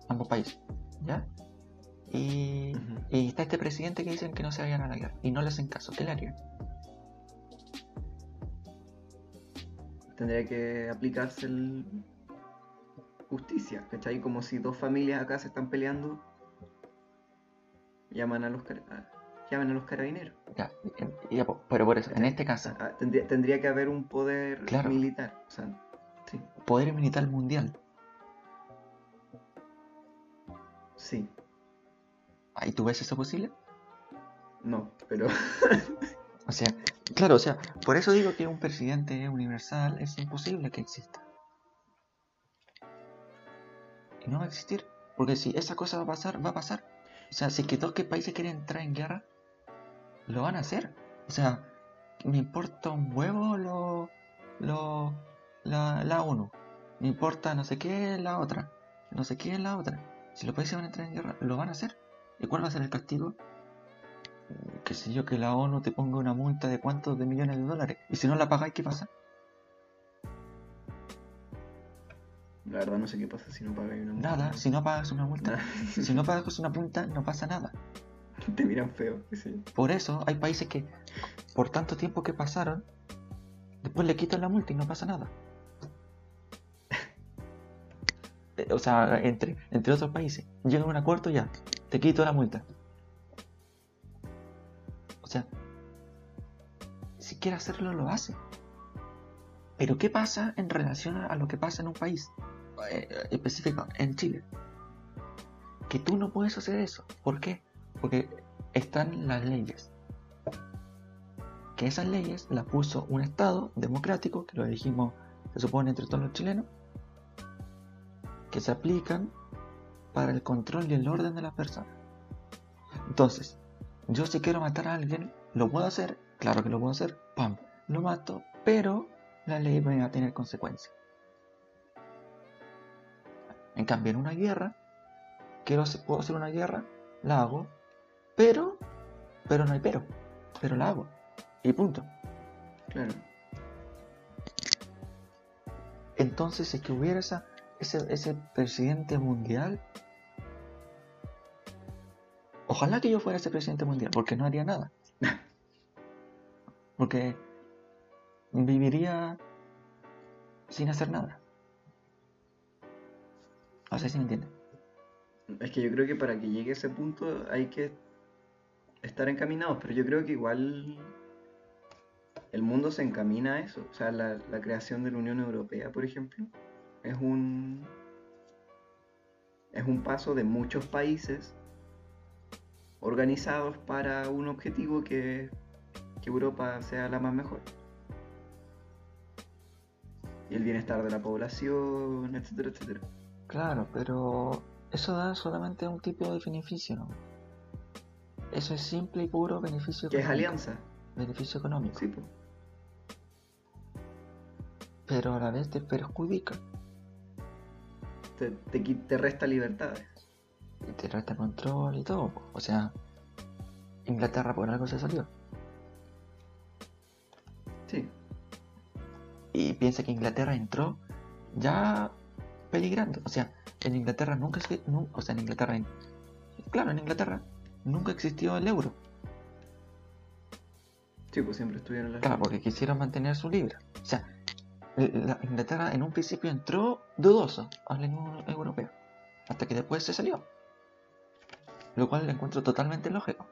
ambos países, ¿ya? Y, y está este presidente que dicen que no se vayan a la guerra y no le hacen caso, ¿qué le harían? Tendría que aplicarse el... justicia, ¿cachai? Como si dos familias acá se están peleando, llaman a los, a- llaman a los carabineros. Ya, y- y- pero por eso, en este caso, Ah, tendría, tendría que haber un poder Claro. militar. O sea, sí, poder militar mundial, sí, ¿ahí tú ves eso posible? no, pero O sea, claro, o sea, por eso digo que un presidente universal es imposible que exista. Y no va a existir, porque si esa cosa va a pasar, va a pasar. O sea, si es que dos que países quieren entrar en guerra, lo van a hacer. O sea, me importa un huevo lo, lo, la, la ONU. Me importa no sé qué la otra. No sé qué la otra. Si los países van a entrar en guerra, lo van a hacer. ¿Y cuál va a ser el castigo? qué sé yo, que la ONU te ponga una multa de cuántos de millones de dólares. Y si no la pagáis, ¿qué pasa? la verdad no sé qué pasa si no pagas una multa. Nada, si no pagas una multa. Si no pagas una multa, no pasa nada. Te miran feo, sí. Por eso hay países que, por tanto tiempo que pasaron, después le quitan la multa y no pasa nada. Eh, O sea, entre, entre otros países, llegan a un acuerdo ya, te quito la multa. O sea, si quiere hacerlo, lo hace. Pero ¿qué pasa en relación a lo que pasa en un país? Eh, específico, en Chile. Que tú no puedes hacer eso. ¿Por qué? Porque están las leyes. Que esas leyes las puso un Estado democrático, que lo elegimos, se supone, entre todos los chilenos, que se aplican para el control y el orden de las personas. Entonces, yo si quiero matar a alguien, lo puedo hacer, claro que lo puedo hacer, pam, lo mato, pero la ley va a tener consecuencias. En cambio, en una guerra, quiero puedo hacer una guerra, la hago, pero, pero no hay pero, pero la hago, y punto. Claro. Entonces, si es que hubiera esa, ese, ese presidente mundial, Ojalá que yo fuera ese presidente mundial, porque no haría nada. Porque viviría sin hacer nada. No sé si me entienden. Es que yo creo que para que llegue a ese punto hay que estar encaminados, pero yo creo que igual el mundo se encamina a eso. O sea, la, creación de la Unión Europea, por ejemplo, es un es un paso de muchos países organizados para un objetivo que, que Europa sea la más mejor. Y el bienestar de la población, etcétera, etcétera. Claro, pero eso da solamente un tipo de beneficio, ¿no? Eso es simple y puro beneficio Que es económico. alianza. Beneficio económico. Sí, po. Pero a la vez te perjudica. te, te, resta libertades. Y te resta control y todo. po. O sea, Inglaterra por algo se salió. Sí, Y piensa que Inglaterra entró ya peligrando. O sea, en Inglaterra nunca se... nu- o sea, en Inglaterra... en- claro, en Inglaterra nunca existió el euro. sí, pues siempre estuvieron las Claro, porque quisieron mantener su libra. O sea, la Inglaterra en un principio entró dudoso al la Unión Europea. Hasta que después se salió. Lo cual le encuentro totalmente lógico.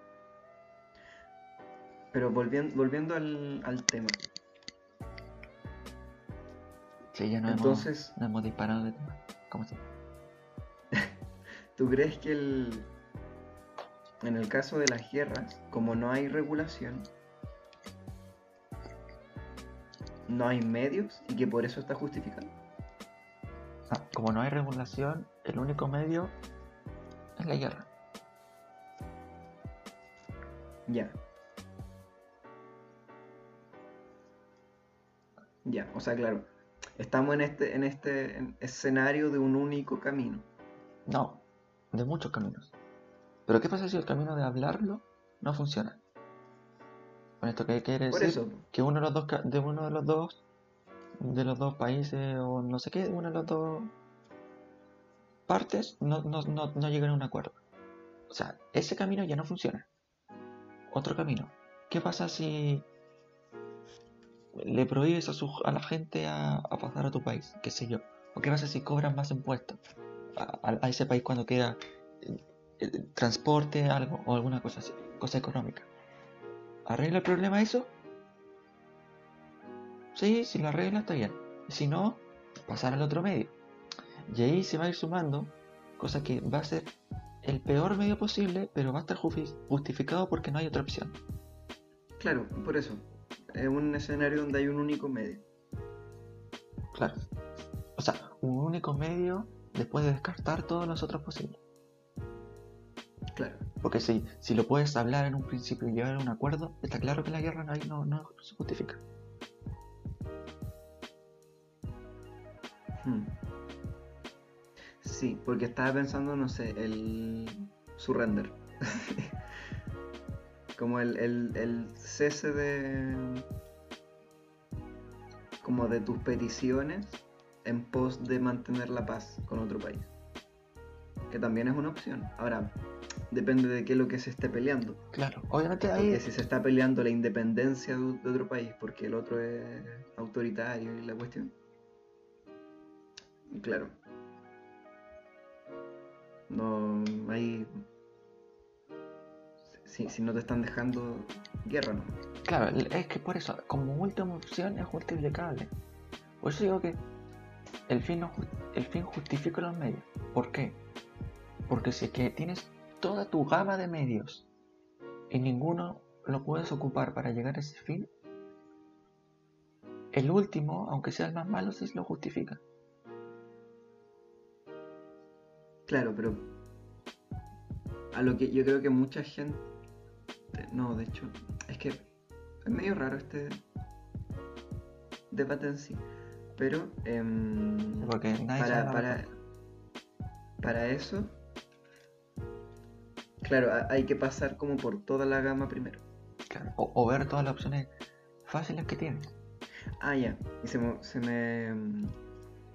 Pero volviendo, volviendo al, al tema. Sí, ya no Entonces- hemos, no hemos disparado de tema. ¿Cómo se ¿Tú crees que el, en el caso de las guerras, como no hay regulación, no hay medios y que por eso está justificado? Ah, como no hay regulación, el único medio es la guerra. Ya. Ya, o sea, claro. Estamos en este, en este en- escenario de un único camino. No, de muchos caminos. Pero ¿qué pasa si el camino de hablarlo no funciona? Con esto que quiere decir eso, que uno de los dos de uno de los dos de los dos países o no sé qué, una de las dos partes no, no, no, no llegan a un acuerdo. O sea, ese camino ya no funciona. Otro camino. ¿Qué pasa si le prohíbes a, su, a la gente a, a pasar a tu país? ¿Qué sé yo? ¿O qué pasa si cobran más impuestos a ese país cuando queda eh, transporte, algo o alguna cosa así, cosa económica? ¿Arregla el problema eso? Sí, si lo arregla está bien. Si no, pasar al otro medio. Y ahí se va a ir sumando, cosa que va a ser el peor medio posible, pero va a estar justi- justificado porque no hay otra opción. claro, por eso. Es un escenario donde hay un único medio. Claro. O sea, un único medio después de descartar todos los otros posibles. Claro. Porque si, si lo puedes hablar en un principio y llegar a un acuerdo, está claro que la guerra ahí no, no se justifica. Hmm. Sí, porque estaba pensando, no sé, el surrender. como el, el, el cese de. como de tus peticiones en pos de mantener la paz con otro país. Que también es una opción. Ahora, depende de qué es lo que se esté peleando. Claro, obviamente ahí Porque si se está peleando la independencia de, de otro país porque el otro es autoritario y la cuestión. Claro. No hay. Si, si no te están dejando guerra, no. Claro, es que por eso, como última opción es multiplicable. Por eso digo que el fin, no el fin justifica los medios. ¿Por qué? Porque si es que tienes toda tu gama de medios y ninguno lo puedes ocupar para llegar a ese fin, el último, aunque sea el más malo, sí lo justifica. Claro, pero. A lo que yo creo que mucha gente. No, de hecho. Es que. Es medio raro este. Debate en sí. Pero. em, Porque nadie para, para, para eso, claro, ha- hay que pasar como por toda la gama primero. Claro, O, o ver todas las opciones fáciles que tienes. Ah, ya, y se me, se me, mm,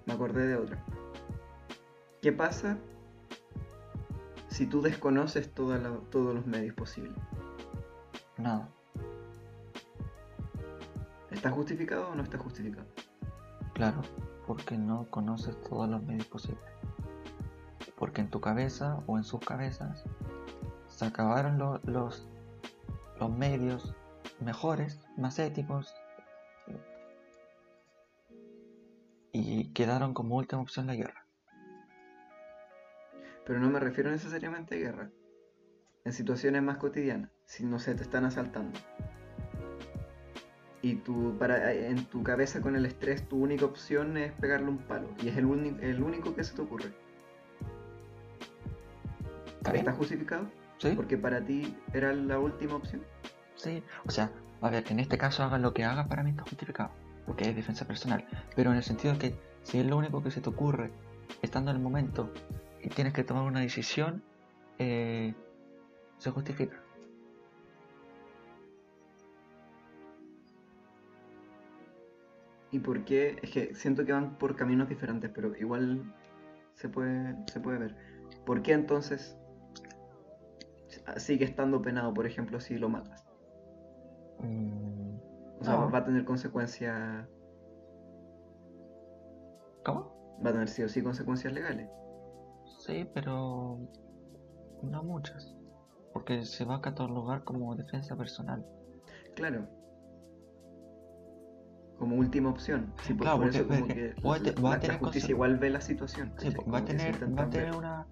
me acordé de otra. ¿Qué pasa si tú desconoces toda la- todos los medios posibles? Nada. ¿Está justificado o no está justificado? Claro, porque no conoces todos los medios posibles. Porque en tu cabeza o en sus cabezas se acabaron lo- los, los medios mejores, más éticos, y quedaron como última opción la guerra. Pero no me refiero necesariamente a guerra. En situaciones más cotidianas, si no sé, te están asaltando. Y tú, para, en tu cabeza con el estrés, tu única opción es pegarle un palo. Y es el, uni- el único que se te ocurre. ¿Está? ¿Está justificado? ¿Sí? Porque para ti era la última opción. Sí, o sea, a ver, en este caso haga lo que haga para mí está justificado, porque es defensa personal, pero en el sentido de que si es lo único que se te ocurre estando en el momento y tienes que tomar una decisión, eh, se justifica. ¿Y por qué? Es que siento que van por caminos diferentes, pero igual se puede, se puede ver. ¿Por qué entonces sigue estando penado, por ejemplo, si lo matas? Mm, O sea, No. va a tener consecuencias, ¿Cómo? va a tener sí o sí consecuencias legales. Sí, pero no muchas, porque se va a catalogar como defensa personal. Claro. Como última opción. Sí, Claro, por porque- eso como porque que va a la, te- va a la- la tener justicia igual ve la situación. Sí, va a tener, va a tener una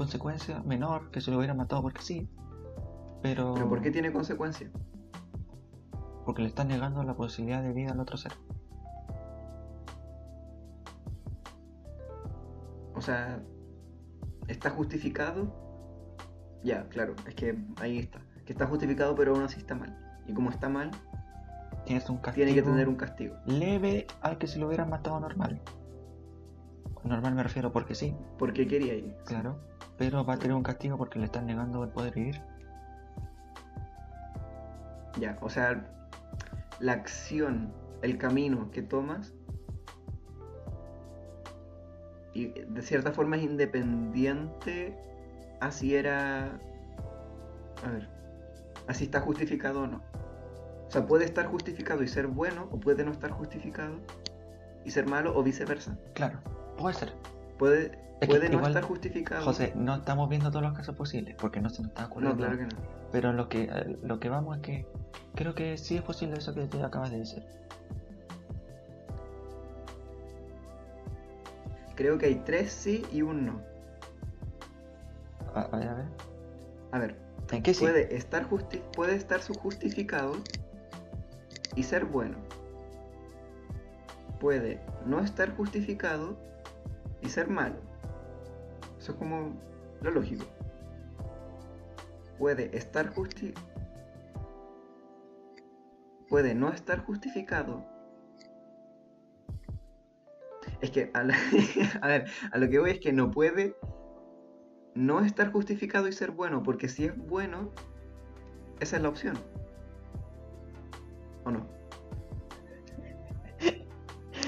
consecuencia menor que si lo hubiera matado porque sí, pero... Pero ¿por qué tiene consecuencias? Porque le estás negando la posibilidad de vida al otro ser. O sea, ¿está justificado? Ya, claro, es que ahí está. Que está justificado pero aún así está mal. Y como está mal, Tienes un castigo tiene que tener un castigo. leve al que si lo hubieran matado normal. Normal me refiero porque sí, Porque quería ir. claro. Pero va a tener un castigo porque le están negando el poder vivir. Ya, o sea, la acción, el camino que tomas, y de cierta forma es independiente así era... A ver, así está justificado o no. O sea, puede estar justificado y ser bueno, o puede no estar justificado y ser malo, o viceversa. Claro, puede ser. Puede, que no estar justificado. José, no estamos viendo todos los casos posibles porque no se nos está no, ocurriendo. claro que no. Pero lo que, eh, lo que vamos es que creo que sí es posible eso que te acabas de decir. Creo que hay tres sí y un no. A, a ver, a ver. A ver, ¿En qué sí? puede estar justi- puede estar su justificado y ser bueno. Puede no estar justificado y ser malo. Eso es como lo lógico. Puede estar justi puede no estar justificado. Es que a, ver, a lo que voy es que no puede no estar justificado y ser bueno, porque si es bueno, esa es la opción. ¿O no?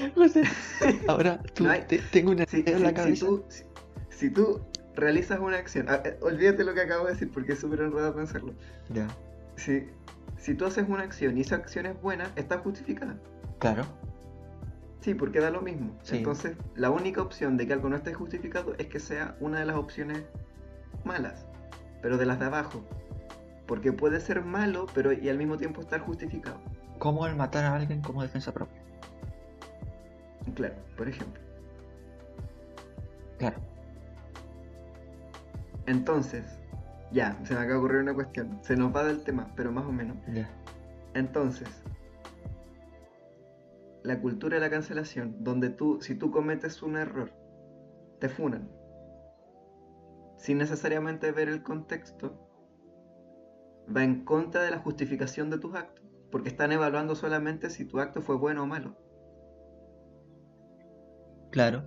José, ahora tú, No hay- te- tengo una Si, idea en si- la si cabeza. tú, si, si tú realizas una acción, ah, eh, olvídate lo que acabo de decir porque es súper enredado pensarlo. Ya. Si, si tú haces una acción y esa acción es buena, está justificada. Claro, Sí, porque da lo mismo. Sí. Entonces, la única opción de que algo no esté justificado es que sea una de las opciones malas, pero de las de abajo. Porque puede ser malo, pero y al mismo tiempo estar justificado. como el matar a alguien como defensa propia. Claro, por ejemplo. Claro. Entonces, ya, se me acaba de ocurrir una cuestión. Se nos va del tema, pero más o menos. Ya. Entonces, la cultura de la cancelación, donde tú, si tú cometes un error, te funan. Sin necesariamente ver el contexto, va en contra de la justificación de tus actos. Porque están evaluando solamente si tu acto fue bueno o malo. Claro.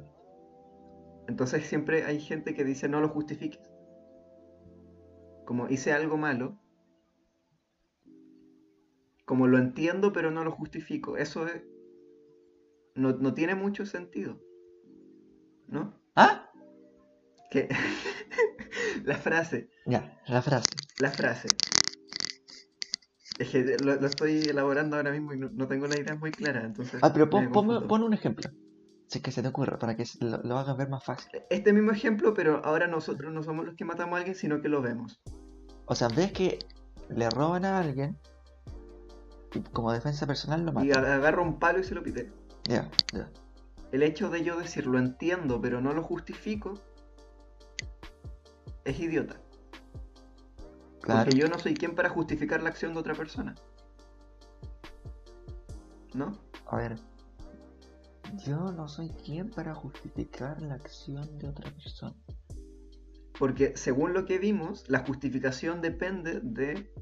Entonces siempre hay gente que dice no lo justifiques. Como hice algo malo. Como lo entiendo pero no lo justifico. Eso es, no, no tiene mucho sentido. ¿No? ¿Ah? Que La frase, Ya, la frase. la frase. Es que lo, lo estoy elaborando ahora mismo y no, no tengo la idea muy clara, entonces Ah, pero me pon, ponme- pon un ejemplo. Si es que se te ocurra, para que lo, lo hagas ver más fácil. Este mismo ejemplo, pero ahora nosotros no somos los que matamos a alguien, sino que lo vemos. O sea, ves que le roban a alguien y como defensa personal lo Y matan. a- agarro un palo y se lo pité. Ya, ya. El hecho de yo decir lo entiendo, pero no lo justifico, es idiota. Claro. Porque yo no soy quien para justificar la acción de otra persona. ¿No? A ver. Yo no soy quien para justificar la acción de otra persona. Porque según lo que vimos, la justificación depende de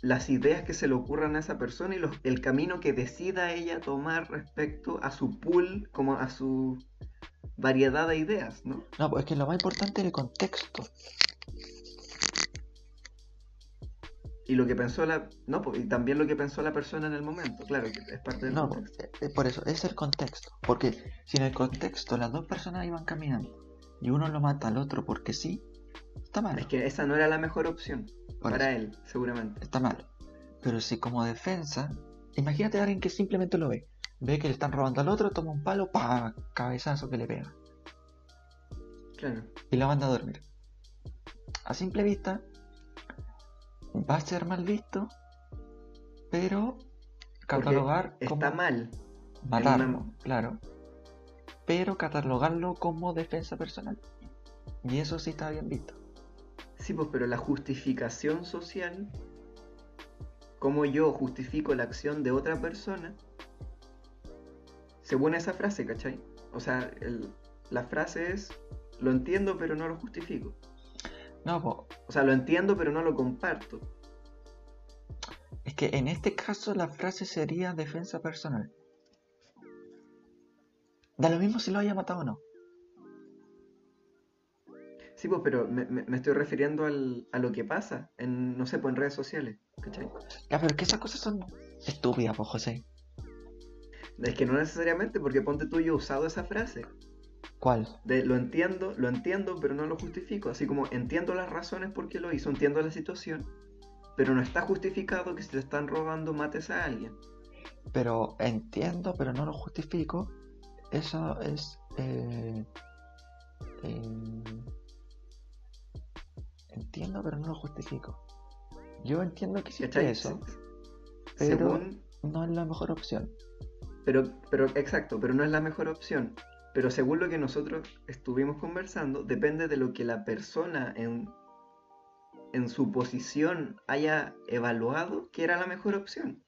las ideas que se le ocurran a esa persona y los- el camino que decida ella tomar respecto a su pool, como a su variedad de ideas, ¿no? No, pues es que lo más importante es el contexto. Y lo que pensó la... No, pues, y también lo que pensó la persona en el momento, claro, que es parte del No, contexto. eh, eh, por eso, es el contexto. Porque si en el contexto las dos personas iban caminando y uno lo mata al otro porque sí, está mal. Es que esa no era la mejor opción Por para eso, él, seguramente. está mal. Pero si como defensa, imagínate a alguien que simplemente lo ve. Ve que le están robando al otro, toma un palo, pa, cabezazo que le pega. Claro. y la manda a dormir. A simple vista, va a ser mal visto, pero catalogar Está como mal. matarlo, una- claro. Pero catalogarlo como defensa personal. Y eso sí está bien visto. Sí, pues, pero la justificación social, como yo justifico la acción de otra persona, según esa frase, ¿cachai? O sea, el- la frase es, lo entiendo pero no lo justifico. No, po, O sea, lo entiendo pero no lo comparto. es que en este caso la frase sería defensa personal. Da lo mismo si lo haya matado o no. Sí, pues, pero me, me- me estoy refiriendo al- a lo que pasa en, no sé, pues en redes sociales, ¿cachai? Ya, pero es que esas cosas son estúpidas, pues José. Es que no necesariamente, porque ponte tú, yo he usado esa frase. ¿Cuál? De lo entiendo, lo entiendo, pero no lo justifico. Así como entiendo las razones por qué lo hizo, entiendo la situación, pero no está justificado que si te están robando mates a alguien. pero entiendo, pero no lo justifico. Eso es. eh, eh, entiendo, pero no lo justifico. Yo entiendo que ¿Cachai? eso, pero Según, no es la mejor opción. pero, pero exacto, pero no es la mejor opción. Pero según lo que nosotros estuvimos conversando, depende de lo que la persona en, en su posición haya evaluado que era la mejor opción.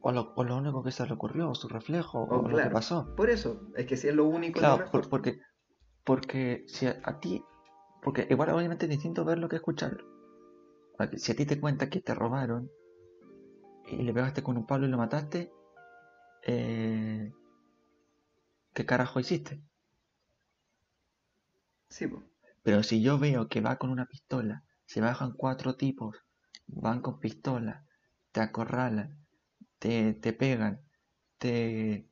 O lo, o lo único que se le ocurrió, o su reflejo, o, O lo que pasó. Por eso, es que si es lo único, Claro, lo por- mejor. porque, porque si a, a ti. Porque igual, obviamente, es distinto verlo que escucharlo. Porque Si a ti te cuenta que te robaron y le pegaste con un palo y lo mataste, eh, ¿qué carajo hiciste? Sí. Pero si yo veo que va con una pistola, se bajan cuatro tipos, van con pistola, te acorralan, te, te pegan, te,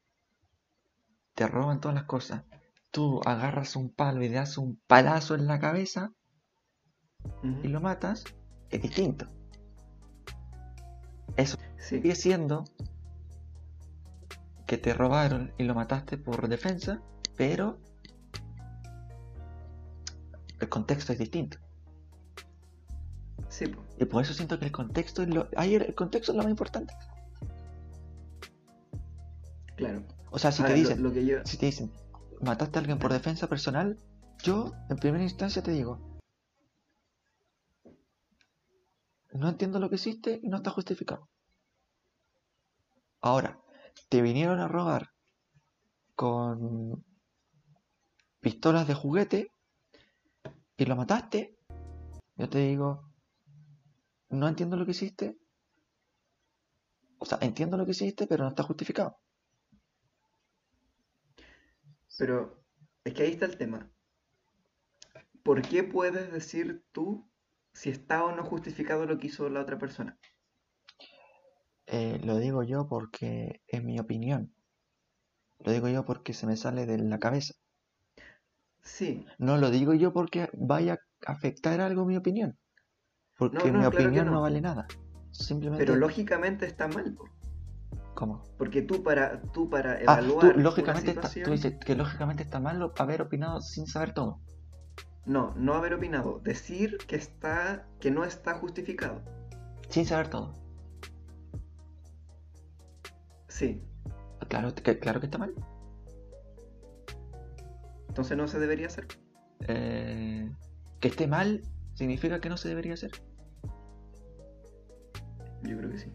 te roban todas las cosas, tú agarras un palo y le das un palazo en la cabeza y lo matas, es distinto. Eso sigue siendo que te robaron y lo mataste por defensa, pero el contexto es distinto. Sí. Y por eso siento que el contexto es lo, ahí el contexto es lo más importante. claro. O sea, si te lo- dicen, lo que yo, si te dicen, mataste a alguien por defensa personal, yo en primera instancia te digo, no entiendo lo que hiciste y no está justificado. Ahora, te vinieron a robar con pistolas de juguete y lo mataste, yo te digo, no entiendo lo que hiciste. O sea, entiendo lo que hiciste, pero no está justificado. Pero es que ahí está el tema. ¿Por qué puedes decir tú si está o no justificado lo que hizo la otra persona? Eh, lo digo yo porque es mi opinión. Lo digo yo porque se me sale de la cabeza. Sí, No lo digo yo porque vaya a afectar algo mi opinión. Porque No, mi claro opinión no. no. vale nada. Simplemente. pero lógicamente está mal. ¿Cómo? porque tú para, tú para Ah, evaluar tú, una lógicamente está- tú dices que lógicamente está mal haber opinado sin saber todo. No, no haber opinado, decir que está, que no está justificado. Sin saber todo. Sí, Claro que, claro que está mal. entonces no se debería hacer. Eh, que esté mal significa que no se debería hacer. Yo creo que sí.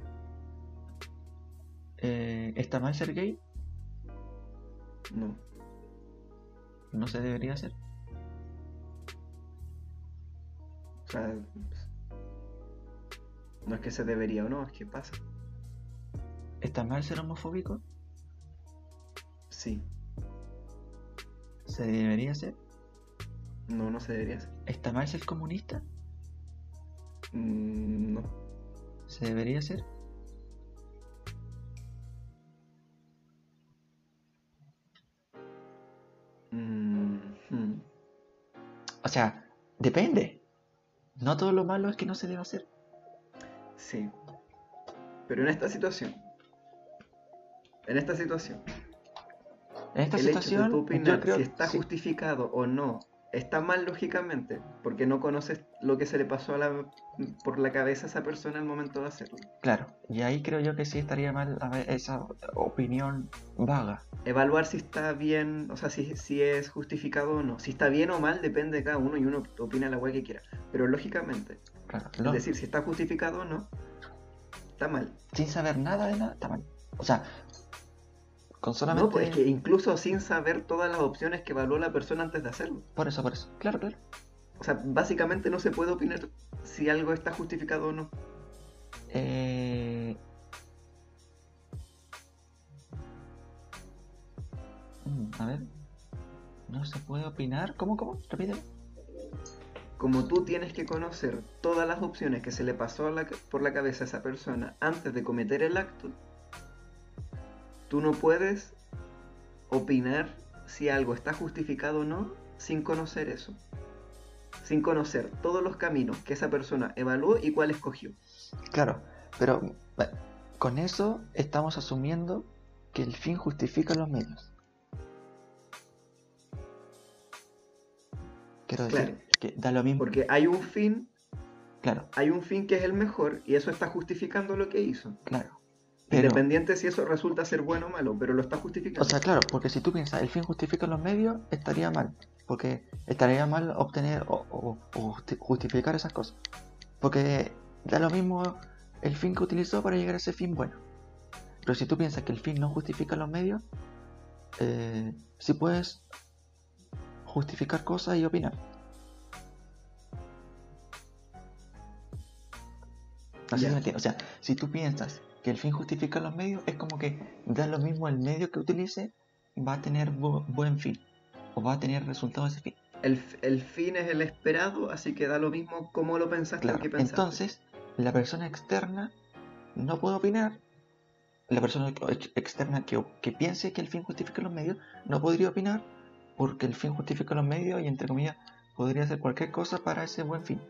Eh, ¿Está mal ser gay? No. No se debería hacer. O sea, no es que se debería o no, es que pasa. ¿Está mal ser homofóbico? Sí. ¿Se debería hacer? No, no se debería hacer. ¿Está mal ser comunista? Mm, no. ¿Se debería hacer? Mm, hmm. O sea, depende. No todo lo malo es que no se debe hacer. Sí. Pero en esta situación. En esta situación. En esta el hecho de situación, tú yo opinar creo si está sí, justificado o no está mal lógicamente, porque no conoces lo que se le pasó a la, por la cabeza a esa persona al momento de hacerlo. Claro, y ahí creo yo que sí estaría mal esa opinión vaga. Evaluar si está bien, o sea, si, si es justificado o no. Si está bien o mal depende de cada uno y uno opina la weá que quiera. Pero lógicamente, Claro, es decir, si está justificado o no, está mal. sin saber nada de nada, está mal. O sea, con solamente... No, pues es que incluso sin saber todas las opciones que evaluó la persona antes de hacerlo. Por eso, por eso. Claro, claro. O sea, básicamente no se puede opinar si algo está justificado o no. Eh... mm, A ver. No se puede opinar. ¿Cómo, cómo? Repítelo. Como tú tienes que conocer todas las opciones que se le pasó la por la cabeza a esa persona antes de cometer el acto, tú no puedes opinar si algo está justificado o no sin conocer eso. Sin conocer todos los caminos que esa persona evaluó y cuál escogió. Claro, pero con eso estamos asumiendo que el fin justifica los medios. Quiero decir Claro. que da lo mismo. Porque hay un fin, Claro, hay un fin que es el mejor y eso está justificando lo que hizo. claro. Pero, Independiente si eso resulta ser bueno o malo, pero lo está justificando. o sea, claro, porque si tú piensas el fin justifica los medios, estaría mal. Porque estaría mal obtener o, o- o justi- justificar esas cosas. Porque da lo mismo el fin que utilizó para llegar a ese fin bueno. Pero si tú piensas que el fin no justifica los medios, eh, sí puedes justificar cosas y opinar. Si me entiendes. O sea, si tú piensas que el fin justifica los medios, es como que da lo mismo el medio que utilice, va a tener bu- buen fin. O va a tener resultado ese fin. El, el fin es el esperado, así que da lo mismo cómo lo pensaste Claro. o qué pensaste. Entonces, la persona externa no puede opinar. La persona ex- externa que, que piense que el fin justifica los medios no podría opinar porque el fin justifica los medios y entre comillas podría hacer cualquier cosa para ese buen fin.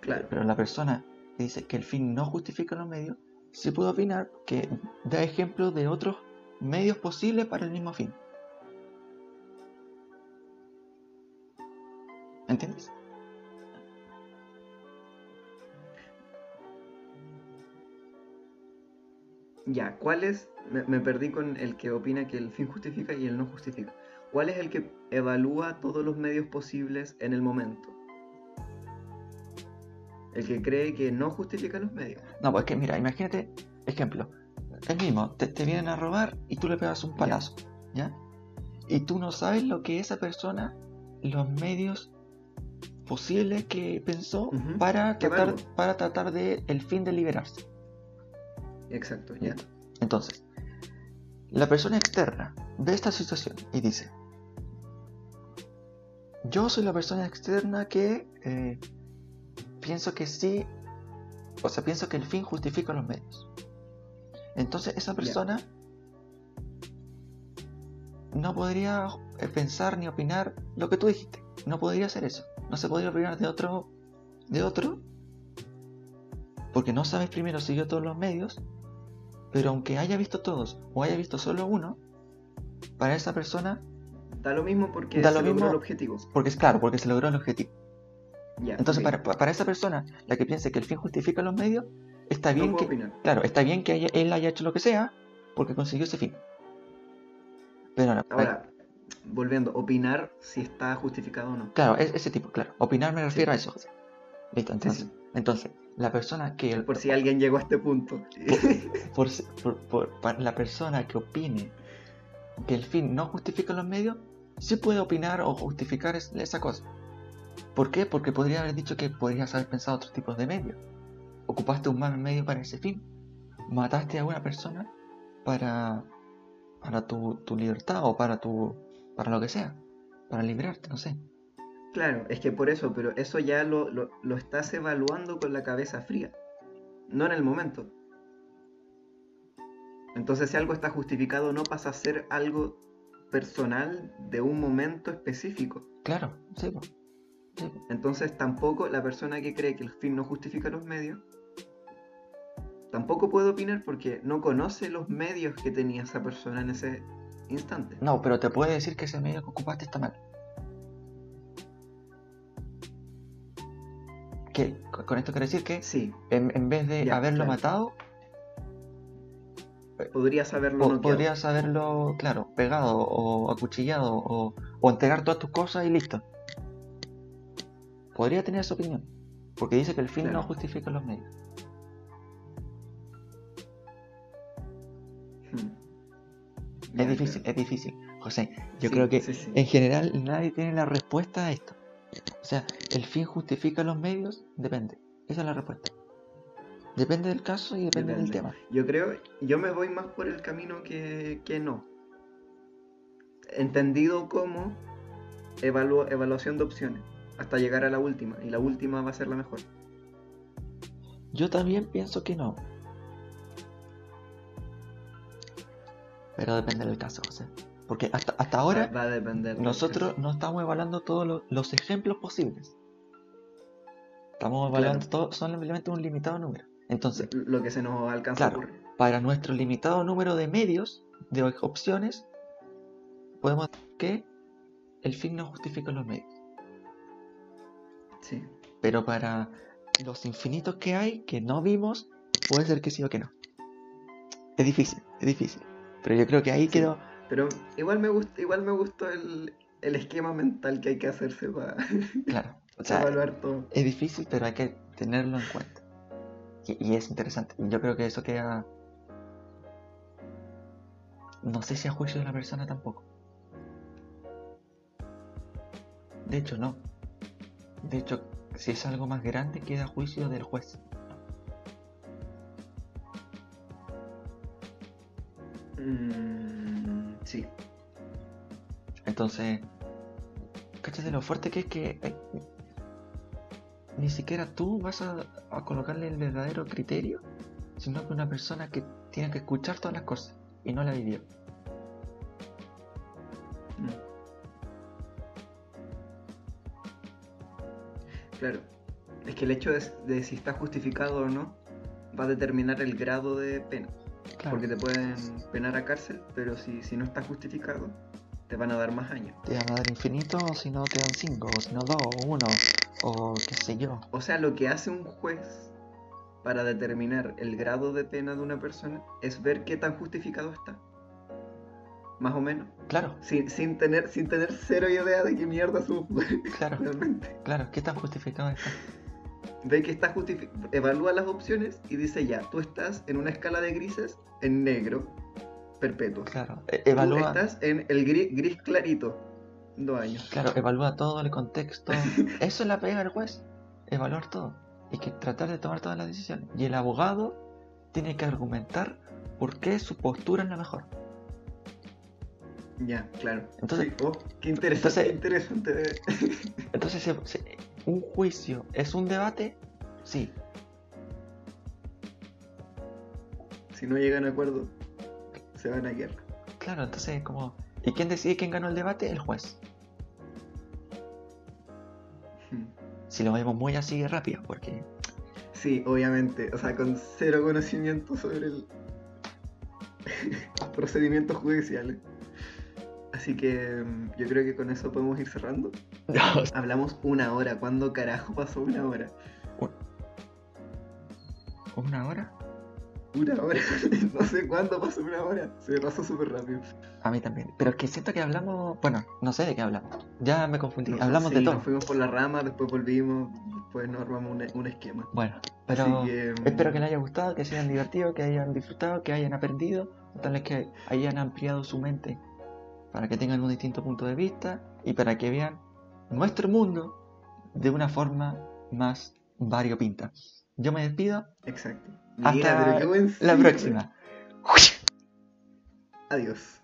claro. Pero la persona dice que el fin no justifica los medios sí puede opinar que da ejemplos de otros medios posibles para el mismo fin. ¿Entiendes? Ya, ¿cuál es? Me, me perdí con el que opina que el fin justifica y el no justifica. ¿Cuál es el que evalúa todos los medios posibles en el momento? El que cree que no justifica los medios. No, pues que mira, imagínate, ejemplo, el mismo, te, te vienen a robar y tú le pegas un palazo, ¿ya? Y tú no sabes lo que esa persona, los medios posibles que pensó para, tratar, para tratar de el fin de liberarse. Exacto, ya. Entonces, la persona externa ve esta situación y dice, yo soy la persona externa que eh, pienso que sí, o sea, pienso que el fin justifica los medios. Entonces esa persona no podría eh, pensar ni opinar lo que tú dijiste. No podría hacer eso. No se podría opinar de otro, de otro, porque no sabes primero si vio todos los medios, pero aunque haya visto todos o haya visto solo uno, para esa persona Da lo mismo porque Da se lo logró mismo. el objetivo. Porque es claro, porque se logró el objetivo. Entonces, para, para esa persona, la que piense que el fin justifica los medios, está bien que, opinar. claro, está bien que haya- él haya hecho lo que sea, porque consiguió ese fin. Pero no, Ahora, volviendo, opinar si está justificado o no. claro, es ese tipo, claro. Opinar me refiero a eso, José. Listo, entonces, sí. entonces, la persona que Por si alguien llegó a este punto. por, por- por- para la persona que opine que el fin no justifica los medios, sí puede opinar o justificar es- esa cosa. ¿Por qué? Porque podría haber dicho que podrías haber pensado otros tipos de medios. Ocupaste un mal medio para ese fin. Mataste a una persona para, para tu, tu libertad o para tu para lo que sea. Para librarte, no sé. Claro, es que por eso, pero eso ya lo, lo, lo estás evaluando con la cabeza fría, no en el momento. Entonces, si algo está justificado, no pasa a ser algo personal de un momento específico. Claro, sí, po. Entonces, tampoco la persona que cree que el fin no justifica los medios, tampoco puede opinar porque no conoce los medios que tenía esa persona en ese instante. No, pero te puede decir que ese medio que ocupaste está mal. Que con esto quiero decir que Sí, en, en vez de Ya, haberlo claro. matado, podrías haberlo po- podrías haberlo, claro, pegado o acuchillado o, o entregar todas tus cosas y listo. Podría tener esa opinión. Porque dice que el fin no justifica los medios. Hmm. Es difícil, es difícil. José, yo Sí, creo que sí, sí. en general nadie tiene la respuesta a esto. O sea, ¿el fin justifica los medios? Depende. Esa es la respuesta. Depende del caso y depende, del tema. Yo creo, yo me voy más por el camino que, que no. Entendido como evalu- evaluación de opciones, hasta llegar a la última, y la última va a ser la mejor. Yo también pienso que no. Pero depende del caso, José. Porque hasta, hasta ahora va a depender. nosotros no estamos evaluando todos lo- los ejemplos posibles. Estamos evaluando Claro. todo, solamente un limitado número. Entonces, Lo que se nos alcanza Claro. a ocurrir. para nuestro limitado número de medios, de opciones, podemos decir que el fin no justifica los medios. Sí. Pero para los infinitos que hay, que no vimos, puede ser que sí o que no. Es difícil, es difícil. Pero yo creo que ahí Sí. quedó. Pero igual me gusta, igual me gustó el, el esquema mental que hay que hacerse para Claro. O sea, evaluar todo. es difícil, pero hay que tenerlo en cuenta. Y, y es interesante. Yo creo que eso queda. No sé si a juicio de la persona tampoco. De hecho, no. De hecho, si es algo más grande, queda a juicio del juez. Mm, sí. Entonces, cáchate lo fuerte que es que eh, ni siquiera tú vas a, a colocarle el verdadero criterio, sino que una persona que tiene que escuchar todas las cosas y no la vivió. Claro. Es que el hecho de, de si está justificado o no va a determinar el grado de pena. Claro, Porque te pueden penar a cárcel, pero si, si no está justificado, te van a dar más años. te van a dar infinito, o si no te dan cinco, o si no dos, o uno, o qué sé yo. O sea, lo que hace un juez para determinar el grado de pena de una persona es ver qué tan justificado está. Más o menos. Claro, Sin, sin tener, sin tener cero idea de qué mierda su claro, realmente. claro, ¿qué tan justificado está? Ve que está justificado. Evalúa las opciones y dice ya, tú estás en una escala de grises en negro, perpetuo. Claro, e- Tú evalúa, estás en el gris, gris clarito, dos años. claro, evalúa todo el contexto. Eso es la pega del juez, evaluar todo. Y que tratar de tomar todas las decisiones. Y el abogado tiene que argumentar por qué su postura es la mejor. Ya, claro. Entonces- Sí, oh, qué interesante, entonces- qué interesante. Entonces, se- se- ¿un juicio es un debate? Sí, si no llegan a acuerdo, se van a guerra. claro, entonces como ¿Y quién decide quién ganó el debate? El juez. Hmm. Si lo vemos muy así rápido, porque Sí, obviamente. O sea, con cero conocimiento sobre el procedimientos judiciales. Así que mm, yo creo que con eso podemos ir cerrando. Hablamos una hora. ¿Cuándo carajo pasó una hora? ¿Una hora? Una hora. no sé cuándo pasó una hora. Se me pasó súper rápido. A mí también. Pero es que siento que hablamos. Bueno, no sé de qué hablamos. Ya me confundí. No hablamos sí, de todo. Nos fuimos por la rama, después volvimos, después nos armamos un, un esquema. Bueno, pero que, mm, espero que les haya gustado, que se hayan divertido, que hayan disfrutado, que hayan aprendido, tal vez que hayan ampliado su mente para que tengan un distinto punto de vista y para que vean nuestro mundo de una forma más variopinta. Yo me despido. Exacto. Hasta Mira, La próxima. Adiós.